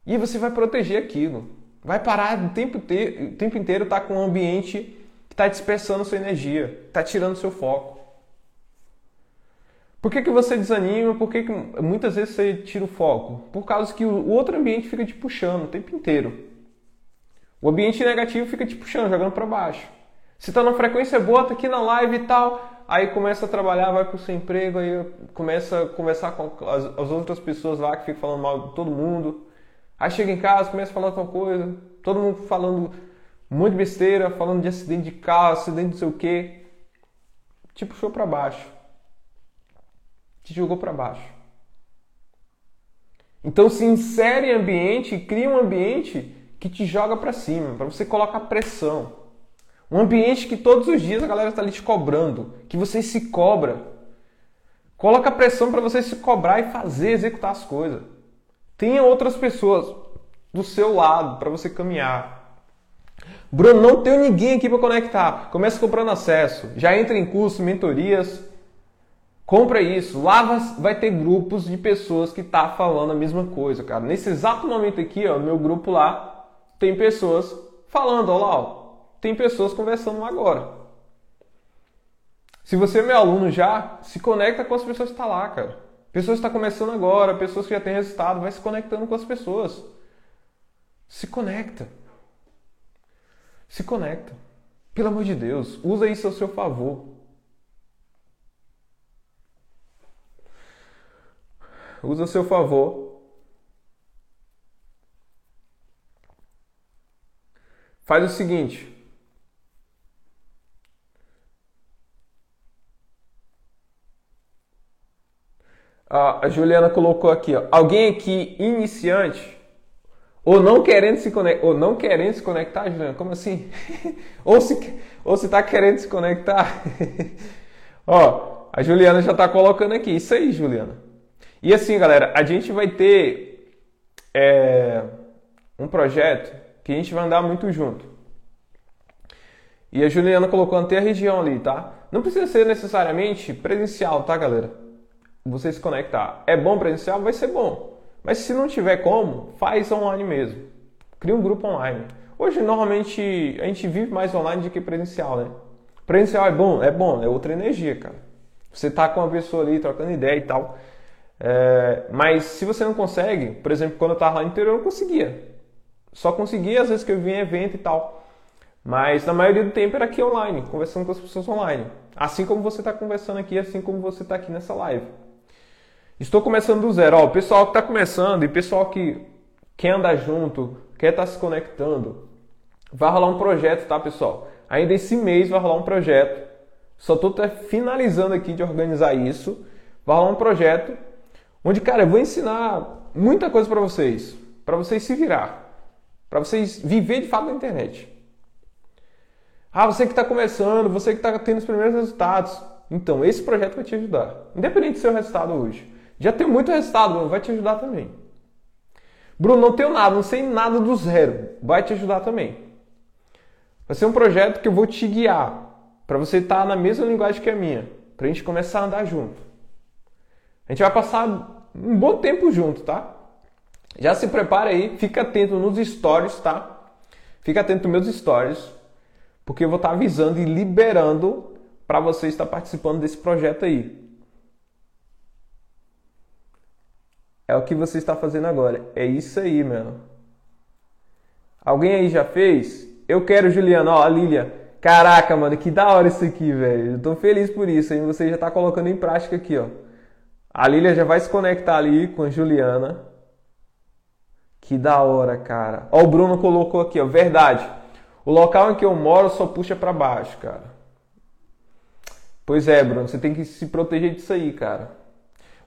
E você vai proteger aquilo. Vai parar o tempo, o tempo inteiro estar tá com um ambiente que está dispersando sua energia, está tirando seu foco. Por que, que você desanima? Por que, que muitas vezes você tira o foco? Por causa que o outro ambiente fica te puxando o tempo inteiro. O ambiente negativo fica te puxando, jogando para baixo. Você está na frequência boa, tá aqui na live e tal, aí começa a trabalhar, vai pro seu emprego, aí começa a conversar com as, as outras pessoas lá que ficam falando mal de todo mundo. Aí chega em casa, começa a falar tal coisa, todo mundo falando muito besteira, falando de acidente de carro, acidente de não sei o quê. Te puxou para baixo te jogou para baixo. Então se insere em ambiente, cria um ambiente que te joga para cima, para você colocar pressão. Um ambiente que todos os dias a galera está ali te cobrando, que você se cobra. Coloca pressão para você se cobrar e fazer, executar as coisas. Tenha outras pessoas do seu lado para você caminhar. Bruno, não tenho ninguém aqui para conectar. Começa comprando acesso. Já entra em curso, mentorias, Compra isso. Lá vai ter grupos de pessoas que tá falando a mesma coisa, cara. Nesse exato momento aqui, ó, meu grupo lá tem pessoas falando, ó lá, ó, tem pessoas conversando agora. Se você é meu aluno já, se conecta com as pessoas que estão tá lá, cara. Pessoas que estão tá começando agora, pessoas que já têm resultado, vai se conectando com as pessoas. Se conecta. Se conecta. Pelo amor de Deus, usa isso ao seu favor. Usa ao seu favor. Faz o seguinte, a Juliana colocou aqui, ó. Alguém aqui iniciante ou não querendo se conectar, ou não querendo se conectar, Juliana? Como assim? ou se ou se tá querendo se conectar? ó, a Juliana já tá colocando aqui. Isso aí, Juliana. E assim, galera, a gente vai ter é, um projeto que a gente vai andar muito junto. E a Juliana colocou até a região ali, tá? Não precisa ser necessariamente presencial, tá, galera? Você se conectar. É bom presencial? Vai ser bom. Mas se não tiver como, faz online mesmo. Cria um grupo online. Hoje, normalmente, a gente vive mais online do que presencial, né? Presencial é bom? É bom, é outra energia, cara. Você tá com uma pessoa ali trocando ideia e tal. É, mas se você não consegue, por exemplo, quando eu estava lá no interior, eu não conseguia. Só conseguia às vezes que eu vinha em evento e tal. Mas na maioria do tempo era aqui online, conversando com as pessoas online. Assim como você está conversando aqui, assim como você está aqui nessa live. Estou começando do zero. Ó, o pessoal que está começando e o pessoal que quer andar junto, quer estar tá se conectando, vai rolar um projeto, tá, pessoal? Ainda esse mês vai rolar um projeto. Só estou finalizando aqui de organizar isso. Vai rolar um projeto onde, cara, eu vou ensinar muita coisa para vocês, para vocês se virar, para vocês viver de fato na internet. Ah, você que está começando, você que está tendo os primeiros resultados. Então, esse projeto vai te ajudar. Independente do seu resultado hoje. Já tem muito resultado, vai te ajudar também. Bruno, não tenho nada, não sei nada do zero. Vai te ajudar também. Vai ser um projeto que eu vou te guiar para você estar tá na mesma linguagem que a minha, para a gente começar a andar junto. A gente vai passar um bom tempo junto, tá? Já se prepara aí, fica atento nos stories, tá? Fica atento nos meus stories porque eu vou estar avisando e liberando para você estar participando desse projeto aí. É o que você está fazendo agora. É isso aí, meu. Alguém aí já fez? Eu quero, Juliana. Ó, a Lilia. Caraca, mano, que da hora isso aqui, velho. Eu tô feliz por isso, hein? Você já tá colocando em prática aqui, ó. A Lilia já vai se conectar ali com a Juliana. Que da hora, cara. Ó, o Bruno colocou aqui, ó. Verdade. O local em que eu moro só puxa para baixo, cara. Pois é, Bruno, você tem que se proteger disso aí, cara.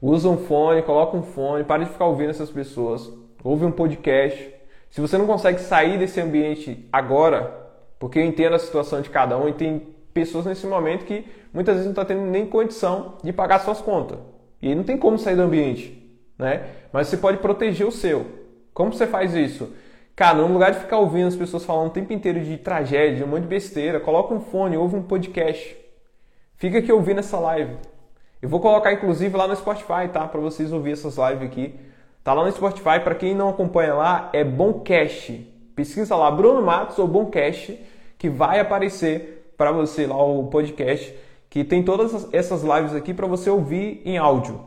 Usa um fone, coloca um fone, para de ficar ouvindo essas pessoas. Ouve um podcast. Se você não consegue sair desse ambiente agora, porque eu entendo a situação de cada um e tem pessoas nesse momento que muitas vezes não estão tá tendo nem condição de pagar suas contas. E não tem como sair do ambiente, né? Mas você pode proteger o seu. Como você faz isso? Cara, no lugar de ficar ouvindo as pessoas falando o tempo inteiro de tragédia, um monte de besteira, coloca um fone, ouve um podcast. Fica aqui ouvindo essa live. Eu vou colocar inclusive lá no Spotify, tá? Para vocês ouvir essas lives aqui. Tá lá no Spotify, para quem não acompanha lá, é Bomcast. Pesquisa lá Bruno Matos ou Bomcast, que vai aparecer para você lá o podcast, que tem todas essas lives aqui para você ouvir em áudio.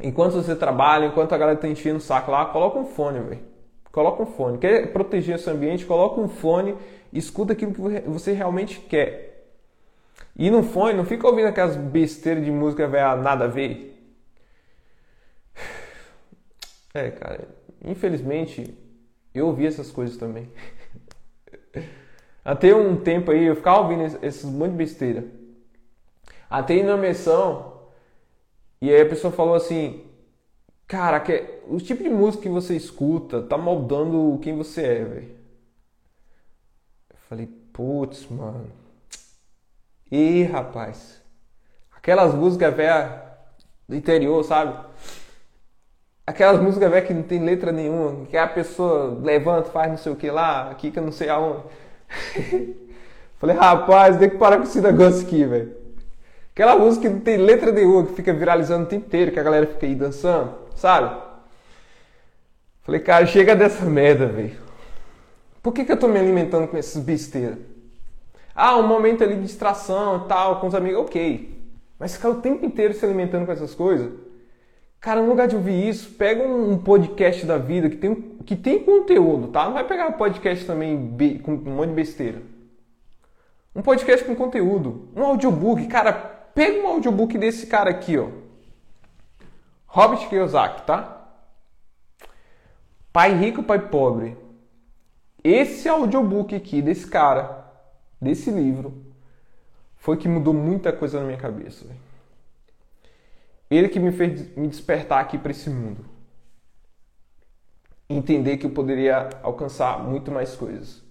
Enquanto você trabalha, enquanto a galera tá enchendo o saco lá, coloca um fone, velho. Coloca um fone. Quer proteger seu ambiente? Coloca um fone escuta aquilo que você realmente quer. E no fone, não fica ouvindo aquelas besteiras de música velha nada a ver. É, cara, infelizmente eu ouvi essas coisas também. Até um tempo aí eu ficava ouvindo esses monte de besteira. Até ir na missão e aí a pessoa falou assim: Cara, que, o tipo de música que você escuta tá moldando quem você é, velho. Eu falei, putz, mano. Ih, rapaz. Aquelas músicas velhas do interior, sabe? Aquelas músicas velhas que não tem letra nenhuma, que a pessoa levanta, faz não sei o que lá, aqui que não sei aonde. Falei, rapaz, tem que parar com esse negócio aqui, velho. Aquela música que não tem letra nenhuma, que fica viralizando o tempo inteiro, que a galera fica aí dançando sabe? Falei, cara, chega dessa merda, velho. Por que, que eu tô me alimentando com essas besteiras? Ah, um momento ali de distração tal, com os amigos, ok. Mas ficar o tempo inteiro se alimentando com essas coisas. Cara, no lugar de ouvir isso, pega um podcast da vida que tem, que tem conteúdo, tá? Não vai pegar um podcast também com um monte de besteira. Um podcast com conteúdo. Um audiobook. Cara, pega um audiobook desse cara aqui, ó. Robert Kiyosaki, tá? Pai rico, pai pobre. Esse audiobook aqui, desse cara, desse livro, foi que mudou muita coisa na minha cabeça. Ele que me fez me despertar aqui para esse mundo. Entender que eu poderia alcançar muito mais coisas.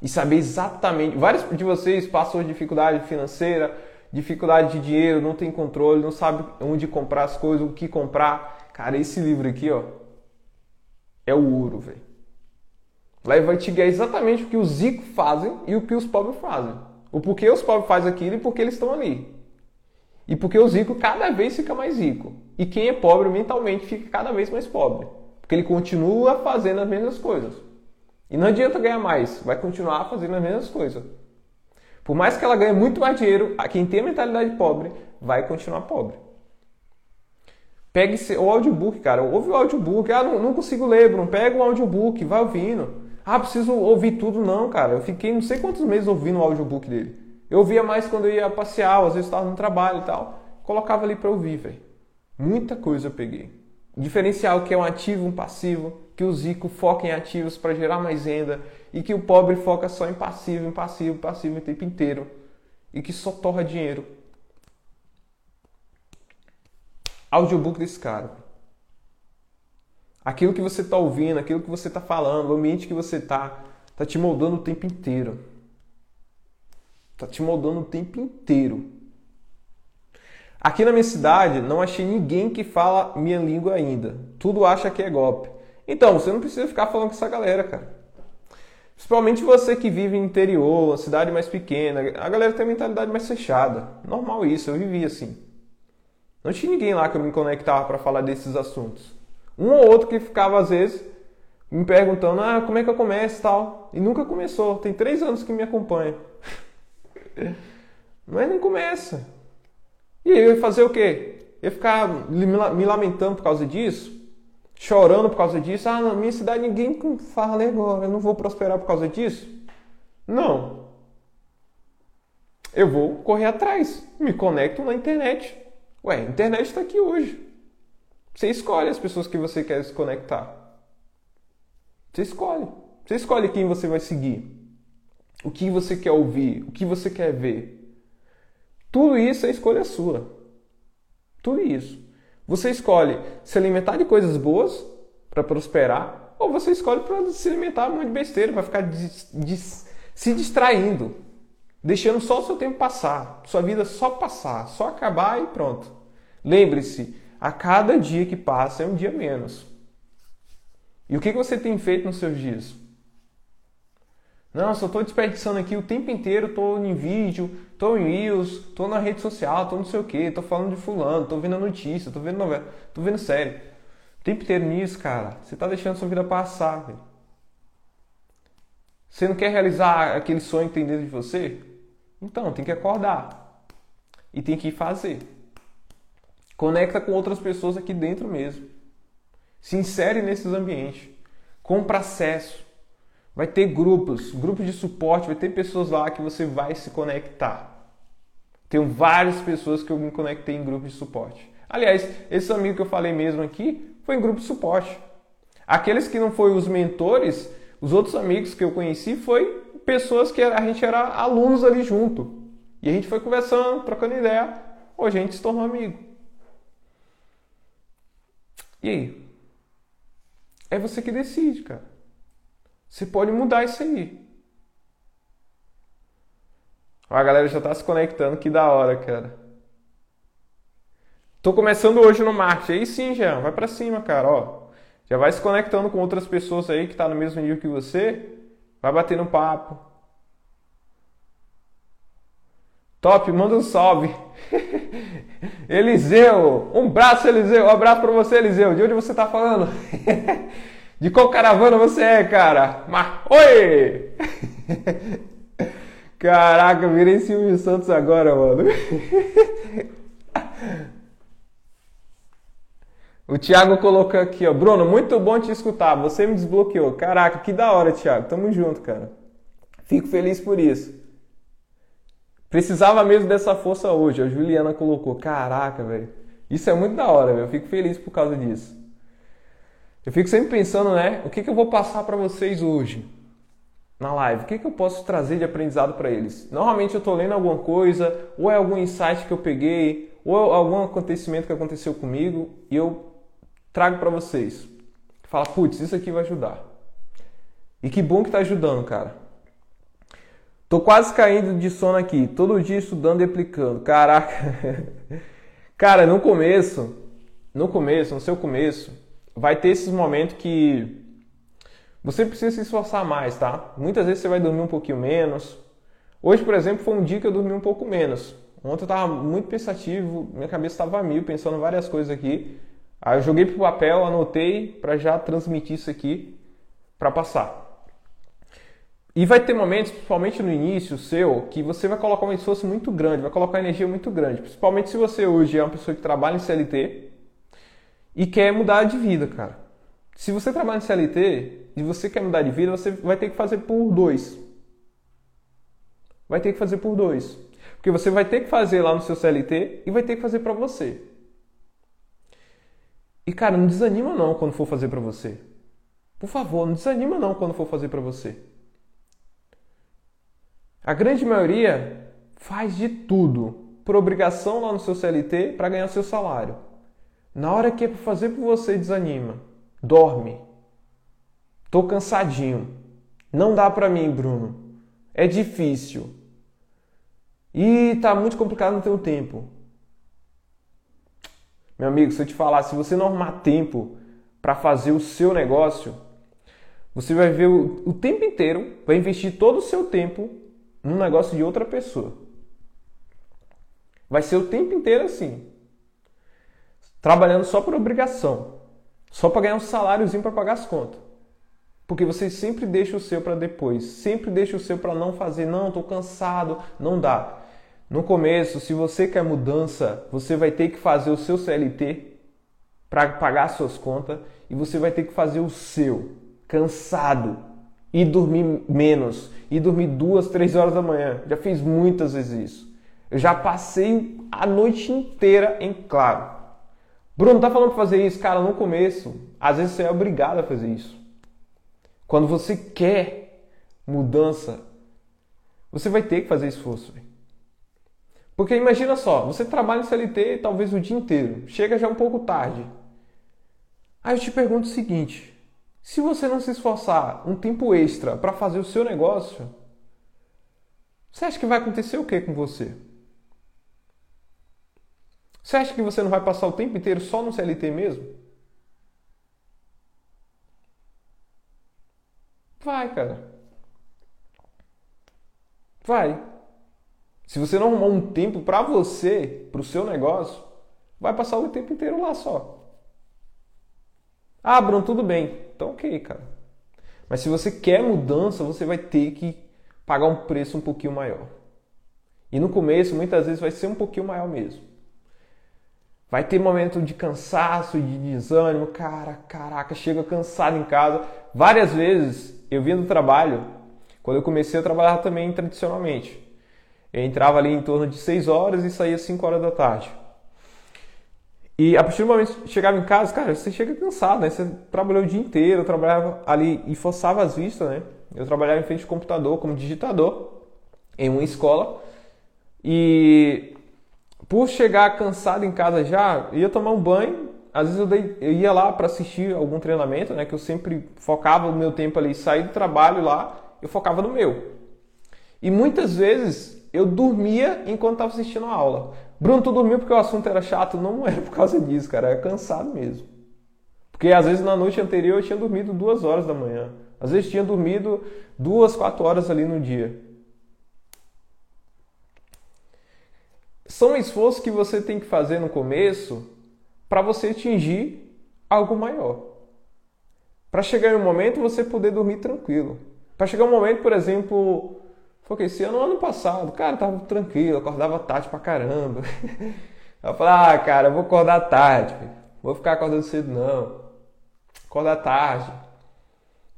E saber exatamente. Vários de vocês passam dificuldade financeira, dificuldade de dinheiro, não tem controle, não sabe onde comprar as coisas, o que comprar. Cara, esse livro aqui, ó, é o ouro, velho. Lá vai te exatamente o que os ricos fazem e o que os pobres fazem. O porquê os pobres fazem aquilo e por que eles estão ali. E porque os ricos cada vez fica mais rico. E quem é pobre mentalmente fica cada vez mais pobre. Porque ele continua fazendo as mesmas coisas. E não adianta ganhar mais, vai continuar fazendo as mesmas coisas. Por mais que ela ganhe muito mais dinheiro, quem tem a mentalidade pobre vai continuar pobre. Pegue o audiobook, cara. Ouve o audiobook. Ah, não, não consigo ler, Bruno. Pega o audiobook, vai ouvindo. Ah, preciso ouvir tudo. Não, cara. Eu fiquei não sei quantos meses ouvindo o audiobook dele. Eu ouvia mais quando eu ia passear, às vezes estava no trabalho e tal. Colocava ali para ouvir, velho. Muita coisa eu peguei. Diferencial que é um ativo, um passivo, que os ricos focam em ativos para gerar mais renda e que o pobre foca só em passivo, em passivo, passivo o tempo inteiro e que só torra dinheiro. Audiobook desse cara. Aquilo que você está ouvindo, aquilo que você está falando, o ambiente que você está, está te moldando o tempo inteiro. Tá te moldando o tempo inteiro. Aqui na minha cidade não achei ninguém que fala minha língua ainda. Tudo acha que é golpe. Então, você não precisa ficar falando com essa galera, cara. Principalmente você que vive no interior, uma cidade mais pequena. A galera tem a mentalidade mais fechada. Normal isso, eu vivi assim. Não tinha ninguém lá que eu me conectava para falar desses assuntos. Um ou outro que ficava, às vezes, me perguntando: ah, como é que eu começo e tal. E nunca começou. Tem três anos que me acompanha. Mas não começa. E aí eu ia fazer o quê? Eu ia ficar me lamentando por causa disso? Chorando por causa disso? Ah, na minha cidade ninguém fala agora, eu não vou prosperar por causa disso? Não. Eu vou correr atrás, me conecto na internet. Ué, a internet está aqui hoje. Você escolhe as pessoas que você quer se conectar. Você escolhe. Você escolhe quem você vai seguir o que você quer ouvir, o que você quer ver. Tudo isso é escolha sua. Tudo isso. Você escolhe se alimentar de coisas boas para prosperar, ou você escolhe para se alimentar muito de besteira, para ficar se distraindo, deixando só o seu tempo passar, sua vida só passar, só acabar e pronto. Lembre-se, a cada dia que passa é um dia menos. E o que você tem feito nos seus dias? Não, só estou desperdiçando aqui o tempo inteiro, estou em vídeo, estou em Reels, estou na rede social, estou não sei o que, estou falando de fulano, estou vendo a notícia, estou vendo novela, estou vendo série. O tempo inteiro nisso, cara. Você está deixando sua vida passar. Você não quer realizar aquele sonho que tem dentro de você? Então, tem que acordar. E tem que fazer. Conecta com outras pessoas aqui dentro mesmo. Se insere nesses ambientes. Compra acesso Vai ter grupos, grupos de suporte, vai ter pessoas lá que você vai se conectar. Tenho várias pessoas que eu me conectei em grupos de suporte. Aliás, esse amigo que eu falei mesmo aqui foi em grupo de suporte. Aqueles que não foram os mentores, os outros amigos que eu conheci foi pessoas que a gente era alunos ali junto. E a gente foi conversando, trocando ideia. Hoje a gente se tornou amigo. E aí? É você que decide, cara. Você pode mudar isso aí. A galera já está se conectando, que da hora, cara. Tô começando hoje no marketing. Aí sim, já, vai para cima, cara, ó. Já vai se conectando com outras pessoas aí que tá no mesmo nível que você. Vai batendo papo. Top, manda um salve. Eliseu, um braço, Eliseu. Um abraço para você, Eliseu. De onde você tá falando? De qual caravana você é, cara? Mas, oi! Caraca, virei Silvio Santos agora, mano. O Thiago colocou aqui, ó. Bruno, muito bom te escutar. Você me desbloqueou. Caraca, que da hora, Thiago. Tamo junto, cara. Fico feliz por isso. Precisava mesmo dessa força hoje. A Juliana colocou. Caraca, velho. Isso é muito da hora, velho. Eu fico feliz por causa disso. Eu fico sempre pensando, né? O que, que eu vou passar para vocês hoje na live? O que, que eu posso trazer de aprendizado para eles? Normalmente eu estou lendo alguma coisa, ou é algum insight que eu peguei, ou é algum acontecimento que aconteceu comigo e eu trago para vocês. Fala, putz, isso aqui vai ajudar. E que bom que está ajudando, cara. Tô quase caindo de sono aqui, todo dia estudando e aplicando. Caraca. Cara, no começo, no começo, no seu começo, vai ter esses momentos que você precisa se esforçar mais, tá? Muitas vezes você vai dormir um pouquinho menos. Hoje, por exemplo, foi um dia que eu dormi um pouco menos. Ontem eu estava muito pensativo, minha cabeça estava mil, pensando várias coisas aqui. Aí eu joguei pro papel, anotei para já transmitir isso aqui para passar. E vai ter momentos, principalmente no início seu, que você vai colocar um esforço muito grande, vai colocar energia muito grande. Principalmente se você hoje é uma pessoa que trabalha em CLT e quer mudar de vida, cara. Se você trabalha em CLT e você quer mudar de vida, você vai ter que fazer por dois. Vai ter que fazer por dois. Porque você vai ter que fazer lá no seu CLT e vai ter que fazer para você. E cara, não desanima não quando for fazer para você. Por favor, não desanima não quando for fazer para você. A grande maioria faz de tudo por obrigação lá no seu CLT para ganhar seu salário. Na hora que é para fazer por você, desanima. Dorme. Tô cansadinho. Não dá para mim, Bruno. É difícil. E tá muito complicado no teu tempo. Meu amigo, se eu te falar, se você não arrumar tempo para fazer o seu negócio, você vai ver o, o tempo inteiro, vai investir todo o seu tempo num negócio de outra pessoa. Vai ser o tempo inteiro assim. Trabalhando só por obrigação. Só para ganhar um saláriozinho para pagar as contas. Porque você sempre deixa o seu para depois. Sempre deixa o seu para não fazer. Não, estou cansado. Não dá. No começo, se você quer mudança, você vai ter que fazer o seu CLT para pagar suas contas e você vai ter que fazer o seu, cansado, e dormir menos, e dormir duas, três horas da manhã. Já fiz muitas vezes isso. Eu já passei a noite inteira em claro. Bruno, tá falando para fazer isso? Cara, no começo, às vezes você é obrigado a fazer isso. Quando você quer mudança, você vai ter que fazer esforço. Porque imagina só, você trabalha em CLT talvez o dia inteiro, chega já um pouco tarde. Aí eu te pergunto o seguinte: se você não se esforçar um tempo extra para fazer o seu negócio, você acha que vai acontecer o que com você? Você acha que você não vai passar o tempo inteiro só no CLT mesmo? Vai, cara. Vai. Se você não arrumar um tempo para você, para o seu negócio, vai passar o tempo inteiro lá só. Ah, Bruno, tudo bem. Então, ok, cara. Mas se você quer mudança, você vai ter que pagar um preço um pouquinho maior. E no começo, muitas vezes, vai ser um pouquinho maior mesmo. Vai ter momento de cansaço, de desânimo. Cara, caraca, chega cansado em casa. Várias vezes eu vinha do trabalho, quando eu comecei a trabalhar também tradicionalmente. Eu entrava ali em torno de 6 horas e saía 5 horas da tarde. E a partir do momento que chegava em casa, cara, você chega cansado, né? Você trabalhou o dia inteiro, trabalhava ali e forçava as vistas, né? Eu trabalhava em frente de computador como digitador em uma escola. E por chegar cansado em casa já, ia tomar um banho. Às vezes eu, dei, eu ia lá para assistir algum treinamento, né? Que eu sempre focava o meu tempo ali, sair do trabalho lá, eu focava no meu. E muitas vezes eu dormia enquanto estava assistindo a aula. Bruno, tu dormiu porque o assunto era chato? Não era por causa disso, cara. Era cansado mesmo. Porque às vezes na noite anterior eu tinha dormido duas horas da manhã. Às vezes tinha dormido duas, quatro horas ali no dia. São esforços que você tem que fazer no começo para você atingir algo maior. Para chegar em um momento você poder dormir tranquilo. Para chegar um momento, por exemplo, foi esse ano, ano passado, cara, tava tranquilo, acordava tarde pra caramba. Eu falei, ah, cara, eu vou acordar tarde, vou ficar acordando cedo não. Acordar tarde.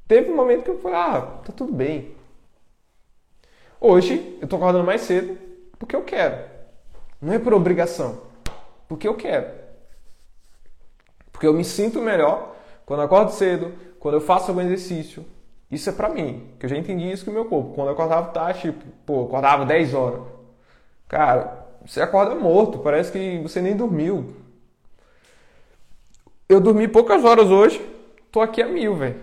Teve um momento que eu falei, ah, tá tudo bem. Hoje eu tô acordando mais cedo porque eu quero. Não é por obrigação, porque eu quero. Porque eu me sinto melhor quando eu acordo cedo, quando eu faço algum exercício. Isso é pra mim, que eu já entendi isso com o meu corpo. Quando eu acordava tarde, tipo, pô, acordava 10 horas. Cara, você acorda morto, parece que você nem dormiu. Eu dormi poucas horas hoje, tô aqui a mil, velho.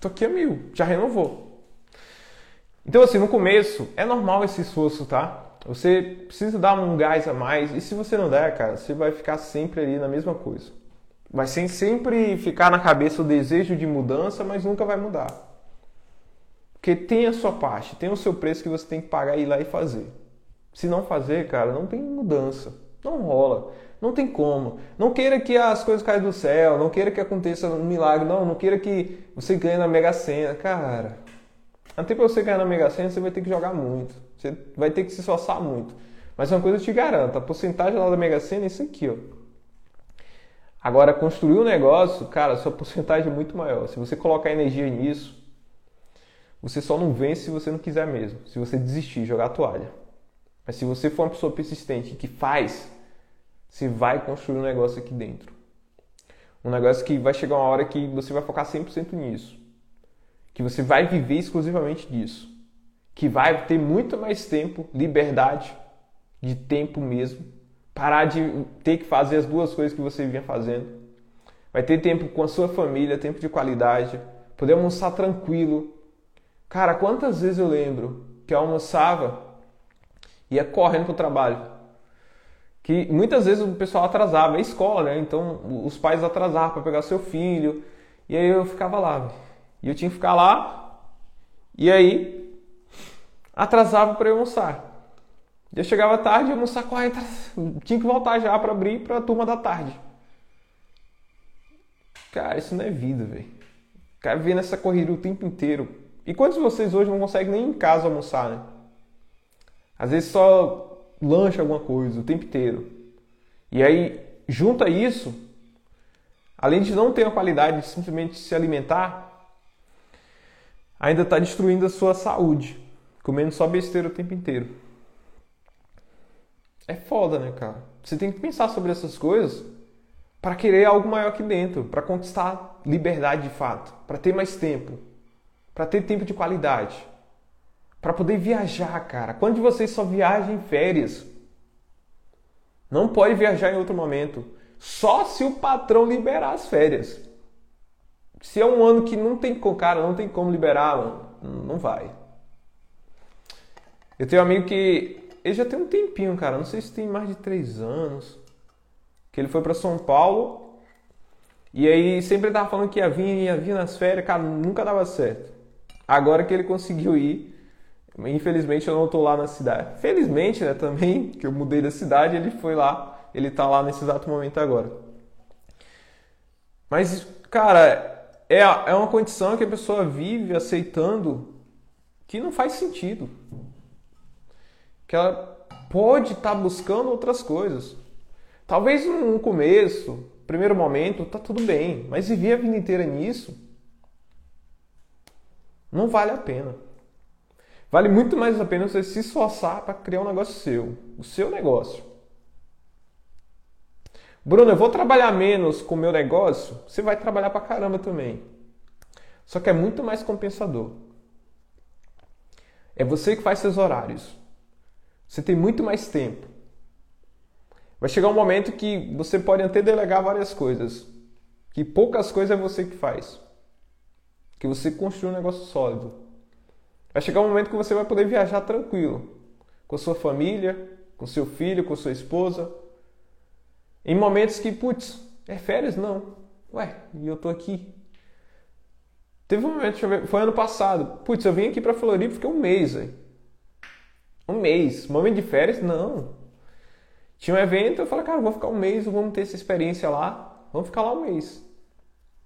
Tô aqui a mil, já renovou. Então, assim, no começo, é normal esse esforço, tá? Você precisa dar um gás a mais, e se você não der, cara, você vai ficar sempre ali na mesma coisa. Vai sempre ficar na cabeça o desejo de mudança, mas nunca vai mudar. Porque tem a sua parte, tem o seu preço que você tem que pagar e ir lá e fazer. Se não fazer, cara, não tem mudança. Não rola. Não tem como. Não queira que as coisas caiam do céu, não queira que aconteça um milagre, não, não queira que você ganhe na Mega Sena. Cara, até para você ganhar na Mega Sena, você vai ter que jogar muito. Você vai ter que se esforçar muito. Mas uma coisa eu te garanto, a porcentagem lá da Mega Sena é isso aqui, ó. Agora, construir um negócio, cara, sua porcentagem é muito maior. Se você colocar energia nisso, você só não vence se você não quiser mesmo. Se você desistir, jogar a toalha. Mas se você for uma pessoa persistente que faz, você vai construir um negócio aqui dentro. Um negócio que vai chegar uma hora que você vai focar 100% nisso. Que você vai viver exclusivamente disso. Que vai ter muito mais tempo, liberdade de tempo mesmo. Parar de ter que fazer as duas coisas que você vinha fazendo. Vai ter tempo com a sua família, tempo de qualidade. Poder almoçar tranquilo. Cara, quantas vezes eu lembro que eu almoçava e ia correndo para o trabalho que muitas vezes o pessoal atrasava, é escola, né? Então os pais atrasavam para pegar seu filho, e aí eu ficava lá. E eu tinha que ficar lá, e aí atrasava para almoçar. Eu chegava tarde, almoçar correndo, tinha que voltar já para abrir para a turma da tarde. Cara, isso não é vida, velho. Cara, vendo essa corrida o tempo inteiro. E quantos de vocês hoje não conseguem nem em casa almoçar, né? Às vezes só lancha alguma coisa o tempo inteiro. E aí, junta isso, além de não ter a qualidade de simplesmente se alimentar, ainda está destruindo a sua saúde, comendo só besteira o tempo inteiro. É foda, né, cara? Você tem que pensar sobre essas coisas para querer algo maior aqui dentro, para conquistar liberdade de fato, para ter mais tempo, para ter tempo de qualidade para poder viajar, cara. Quando de vocês só viajam em férias? Não pode viajar em outro momento. Só se o patrão liberar as férias. Se é um ano que não tem cara, não tem como liberar, não vai. Eu tenho um amigo que ele já tem um tempinho, cara. Não sei se tem mais de três anos. Que ele foi para São Paulo e aí sempre tava falando que ia vir, ia vir nas férias, cara, nunca dava certo. Agora que ele conseguiu ir, Infelizmente eu não estou lá na cidade. Felizmente, né, também, que eu mudei da cidade, ele foi lá, ele está lá nesse exato momento agora. Mas, cara, é, é uma condição que a pessoa vive aceitando que não faz sentido. Que ela pode estar tá buscando outras coisas. Talvez no começo, primeiro momento, tá tudo bem, mas viver a vida inteira nisso não vale a pena. Vale muito mais a pena você se esforçar para criar um negócio seu, o seu negócio. Bruno, eu vou trabalhar menos com o meu negócio? Você vai trabalhar para caramba também. Só que é muito mais compensador. É você que faz seus horários. Você tem muito mais tempo. Vai chegar um momento que você pode até delegar várias coisas. Que poucas coisas é você que faz. Que você construi um negócio sólido. Vai chegar um momento que você vai poder viajar tranquilo, com a sua família, com seu filho, com sua esposa. Em momentos que, putz, é férias? Não. Ué, e eu tô aqui. Teve um momento, ver, foi ano passado. Putz, eu vim aqui pra Floripa fiquei um mês, velho. Um mês. Momento de férias? Não. Tinha um evento, eu falei, cara, vou ficar um mês, vamos ter essa experiência lá. Vamos ficar lá um mês.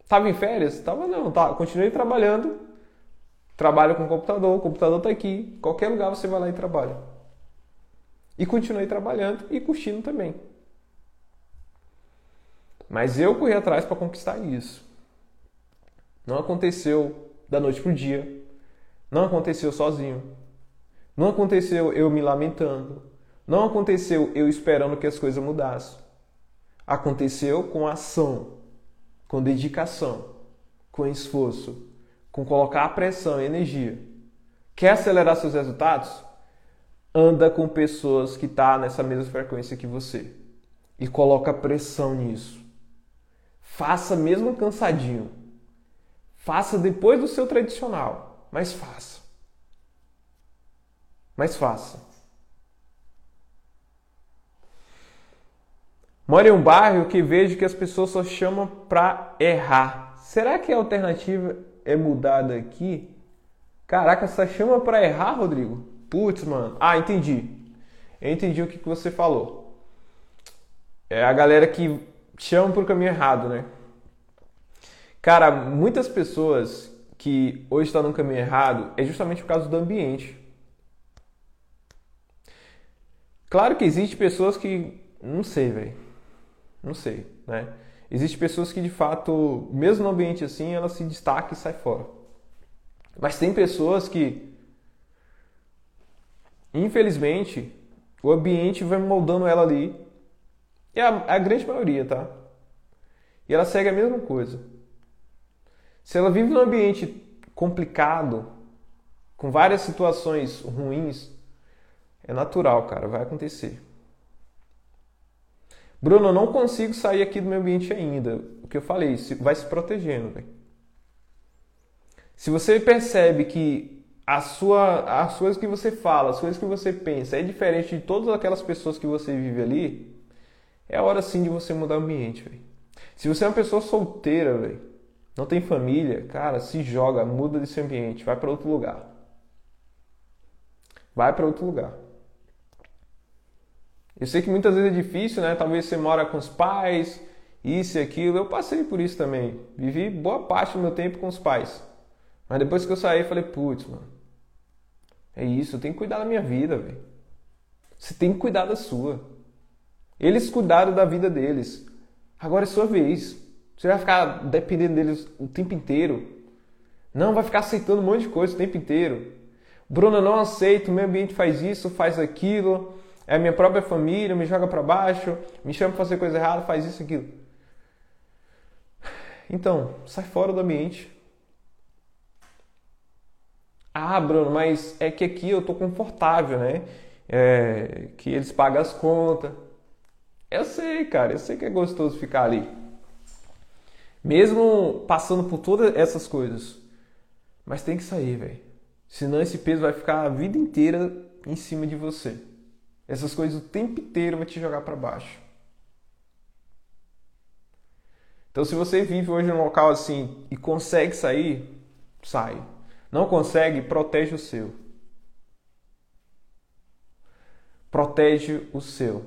Tava em férias? Tava não, tá. Continuei trabalhando Trabalho com computador, o computador está aqui. Qualquer lugar você vai lá e trabalha. E continuei trabalhando e curtindo também. Mas eu corri atrás para conquistar isso. Não aconteceu da noite para o dia. Não aconteceu sozinho. Não aconteceu eu me lamentando. Não aconteceu eu esperando que as coisas mudassem. Aconteceu com ação. com dedicação, com esforço, com colocar pressão e energia, quer acelerar seus resultados? Anda com pessoas que estão tá nessa mesma frequência que você e coloca pressão nisso. Faça mesmo cansadinho. Faça depois do seu tradicional, mas faça. Mas faça. Moro em um bairro que vejo que as pessoas só chamam para errar. Será que a alternativa é mudar daqui? Caraca, só chama para errar, Rodrigo? Putz, mano. Ah, entendi. Eu entendi o que, que você falou. É a galera que chama pro caminho errado, né? Cara, muitas pessoas que hoje estão no caminho errado é justamente por causa do ambiente. Claro que existe pessoas que não sei, velho. Não sei, né? Existem pessoas que de fato, mesmo no ambiente assim, ela se destaca e sai fora. Mas tem pessoas que, infelizmente, o ambiente vai moldando ela ali. E a, a grande maioria, tá? E ela segue a mesma coisa. Se ela vive num ambiente complicado, com várias situações ruins, é natural, cara, vai acontecer. Bruno, eu não consigo sair aqui do meu ambiente ainda. O que eu falei, vai se protegendo. Véio. Se você percebe que a sua, as coisas que você fala, as coisas que você pensa é diferente de todas aquelas pessoas que você vive ali, é hora sim de você mudar o ambiente. Véio. Se você é uma pessoa solteira, véio, não tem família, cara, se joga, muda desse ambiente, vai para outro lugar. Vai para outro lugar. Eu sei que muitas vezes é difícil, né? Talvez você mora com os pais, isso e aquilo. Eu passei por isso também. Vivi boa parte do meu tempo com os pais. Mas depois que eu saí, falei, putz, mano, é isso, eu tenho que cuidar da minha vida, velho. Você tem que cuidar da sua. Eles cuidaram da vida deles. Agora é sua vez. Você vai ficar dependendo deles o tempo inteiro. Não, vai ficar aceitando um monte de coisa o tempo inteiro. Bruna, não aceito, o meio ambiente faz isso, faz aquilo é a minha própria família, me joga para baixo, me chama para fazer coisa errada, faz isso aquilo. Então, sai fora do ambiente. Ah, Bruno, mas é que aqui eu tô confortável, né? É, que eles pagam as contas. Eu sei, cara, eu sei que é gostoso ficar ali. Mesmo passando por todas essas coisas. Mas tem que sair, velho. Senão esse peso vai ficar a vida inteira em cima de você. Essas coisas o tempo inteiro vai te jogar para baixo. Então, se você vive hoje num local assim e consegue sair, sai. Não consegue, protege o seu. Protege o seu.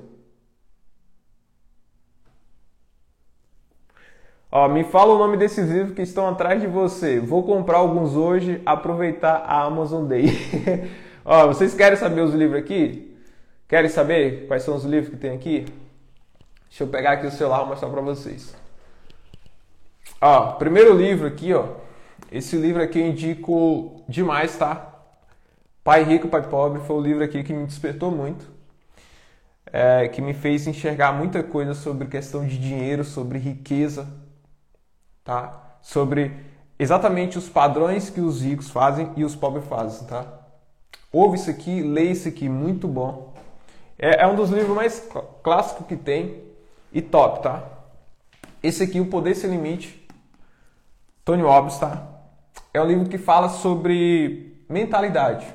Ó, me fala o nome desses livros que estão atrás de você. Vou comprar alguns hoje, aproveitar a Amazon Day. Ó, vocês querem saber os livros aqui? Querem saber quais são os livros que tem aqui? Deixa eu pegar aqui o celular e mostrar para vocês. Ó, primeiro livro aqui, ó. Esse livro aqui eu indico demais, tá? Pai Rico, Pai Pobre foi o livro aqui que me despertou muito. É, que me fez enxergar muita coisa sobre questão de dinheiro, sobre riqueza, tá? Sobre exatamente os padrões que os ricos fazem e os pobres fazem, tá? Ouve isso aqui, leia isso aqui, muito bom. É, é um dos livros mais clássicos que tem e top, tá? Esse aqui, O Poder Sem Limite, Tony Robbins, tá? É um livro que fala sobre mentalidade,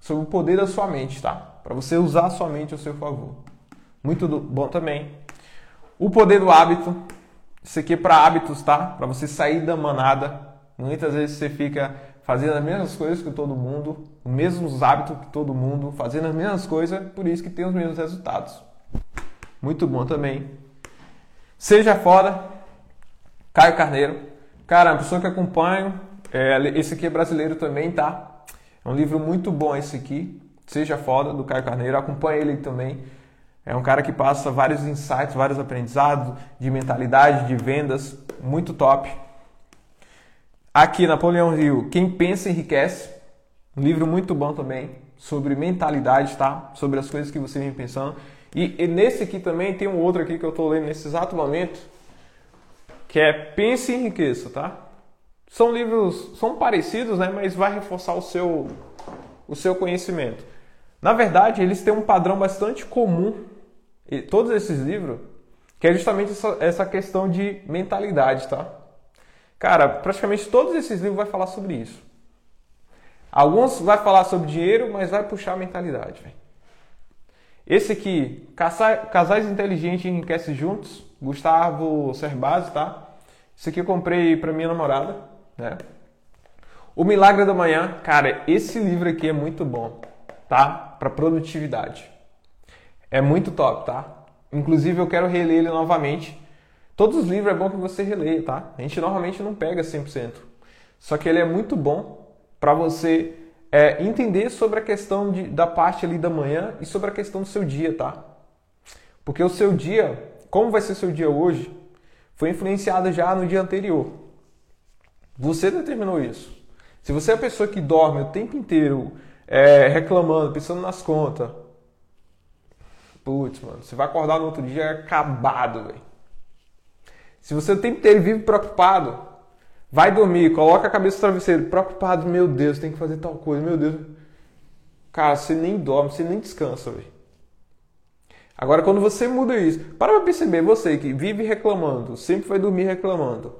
sobre o poder da sua mente, tá? Para você usar a sua mente ao seu favor. Muito bom também. O Poder do Hábito, isso aqui é para hábitos, tá? Para você sair da manada. Muitas vezes você fica fazendo as mesmas coisas que todo mundo, os mesmos hábitos que todo mundo, fazendo as mesmas coisas, por isso que tem os mesmos resultados. Muito bom também. Seja fora, Caio Carneiro. Cara, uma pessoa que acompanho, é, esse aqui é brasileiro também, tá? É um livro muito bom esse aqui, Seja Foda, do Caio Carneiro. Acompanha ele também. É um cara que passa vários insights, vários aprendizados de mentalidade, de vendas, muito top. Aqui, Napoleão Hill, Quem Pensa Enriquece. Um livro muito bom também, sobre mentalidade, tá? Sobre as coisas que você vem pensando. E, e nesse aqui também tem um outro aqui que eu estou lendo nesse exato momento, que é Pense e Enriqueça, tá? São livros, são parecidos, né? Mas vai reforçar o seu, o seu conhecimento. Na verdade, eles têm um padrão bastante comum, todos esses livros, que é justamente essa, essa questão de mentalidade, tá? Cara, praticamente todos esses livros vai falar sobre isso. Alguns vai falar sobre dinheiro, mas vai puxar a mentalidade. Véio. Esse aqui, Casais Inteligentes Enriquecem Juntos, Gustavo Cerbasi, tá? Esse aqui eu comprei para minha namorada, né? O Milagre da Manhã, cara, esse livro aqui é muito bom, tá? Para produtividade. É muito top, tá? Inclusive eu quero reler ele novamente. Todos os livros é bom que você releia, tá? A gente normalmente não pega 100%. Só que ele é muito bom para você é, entender sobre a questão de, da parte ali da manhã e sobre a questão do seu dia, tá? Porque o seu dia, como vai ser seu dia hoje, foi influenciado já no dia anterior. Você determinou isso. Se você é a pessoa que dorme o tempo inteiro é, reclamando, pensando nas contas, putz, mano, você vai acordar no outro dia acabado, velho. Se você o tempo inteiro vive preocupado, vai dormir, coloca a cabeça no travesseiro, preocupado, meu Deus, tem que fazer tal coisa, meu Deus. Cara, você nem dorme, você nem descansa, velho. Agora, quando você muda isso, para pra perceber, você que vive reclamando, sempre vai dormir reclamando,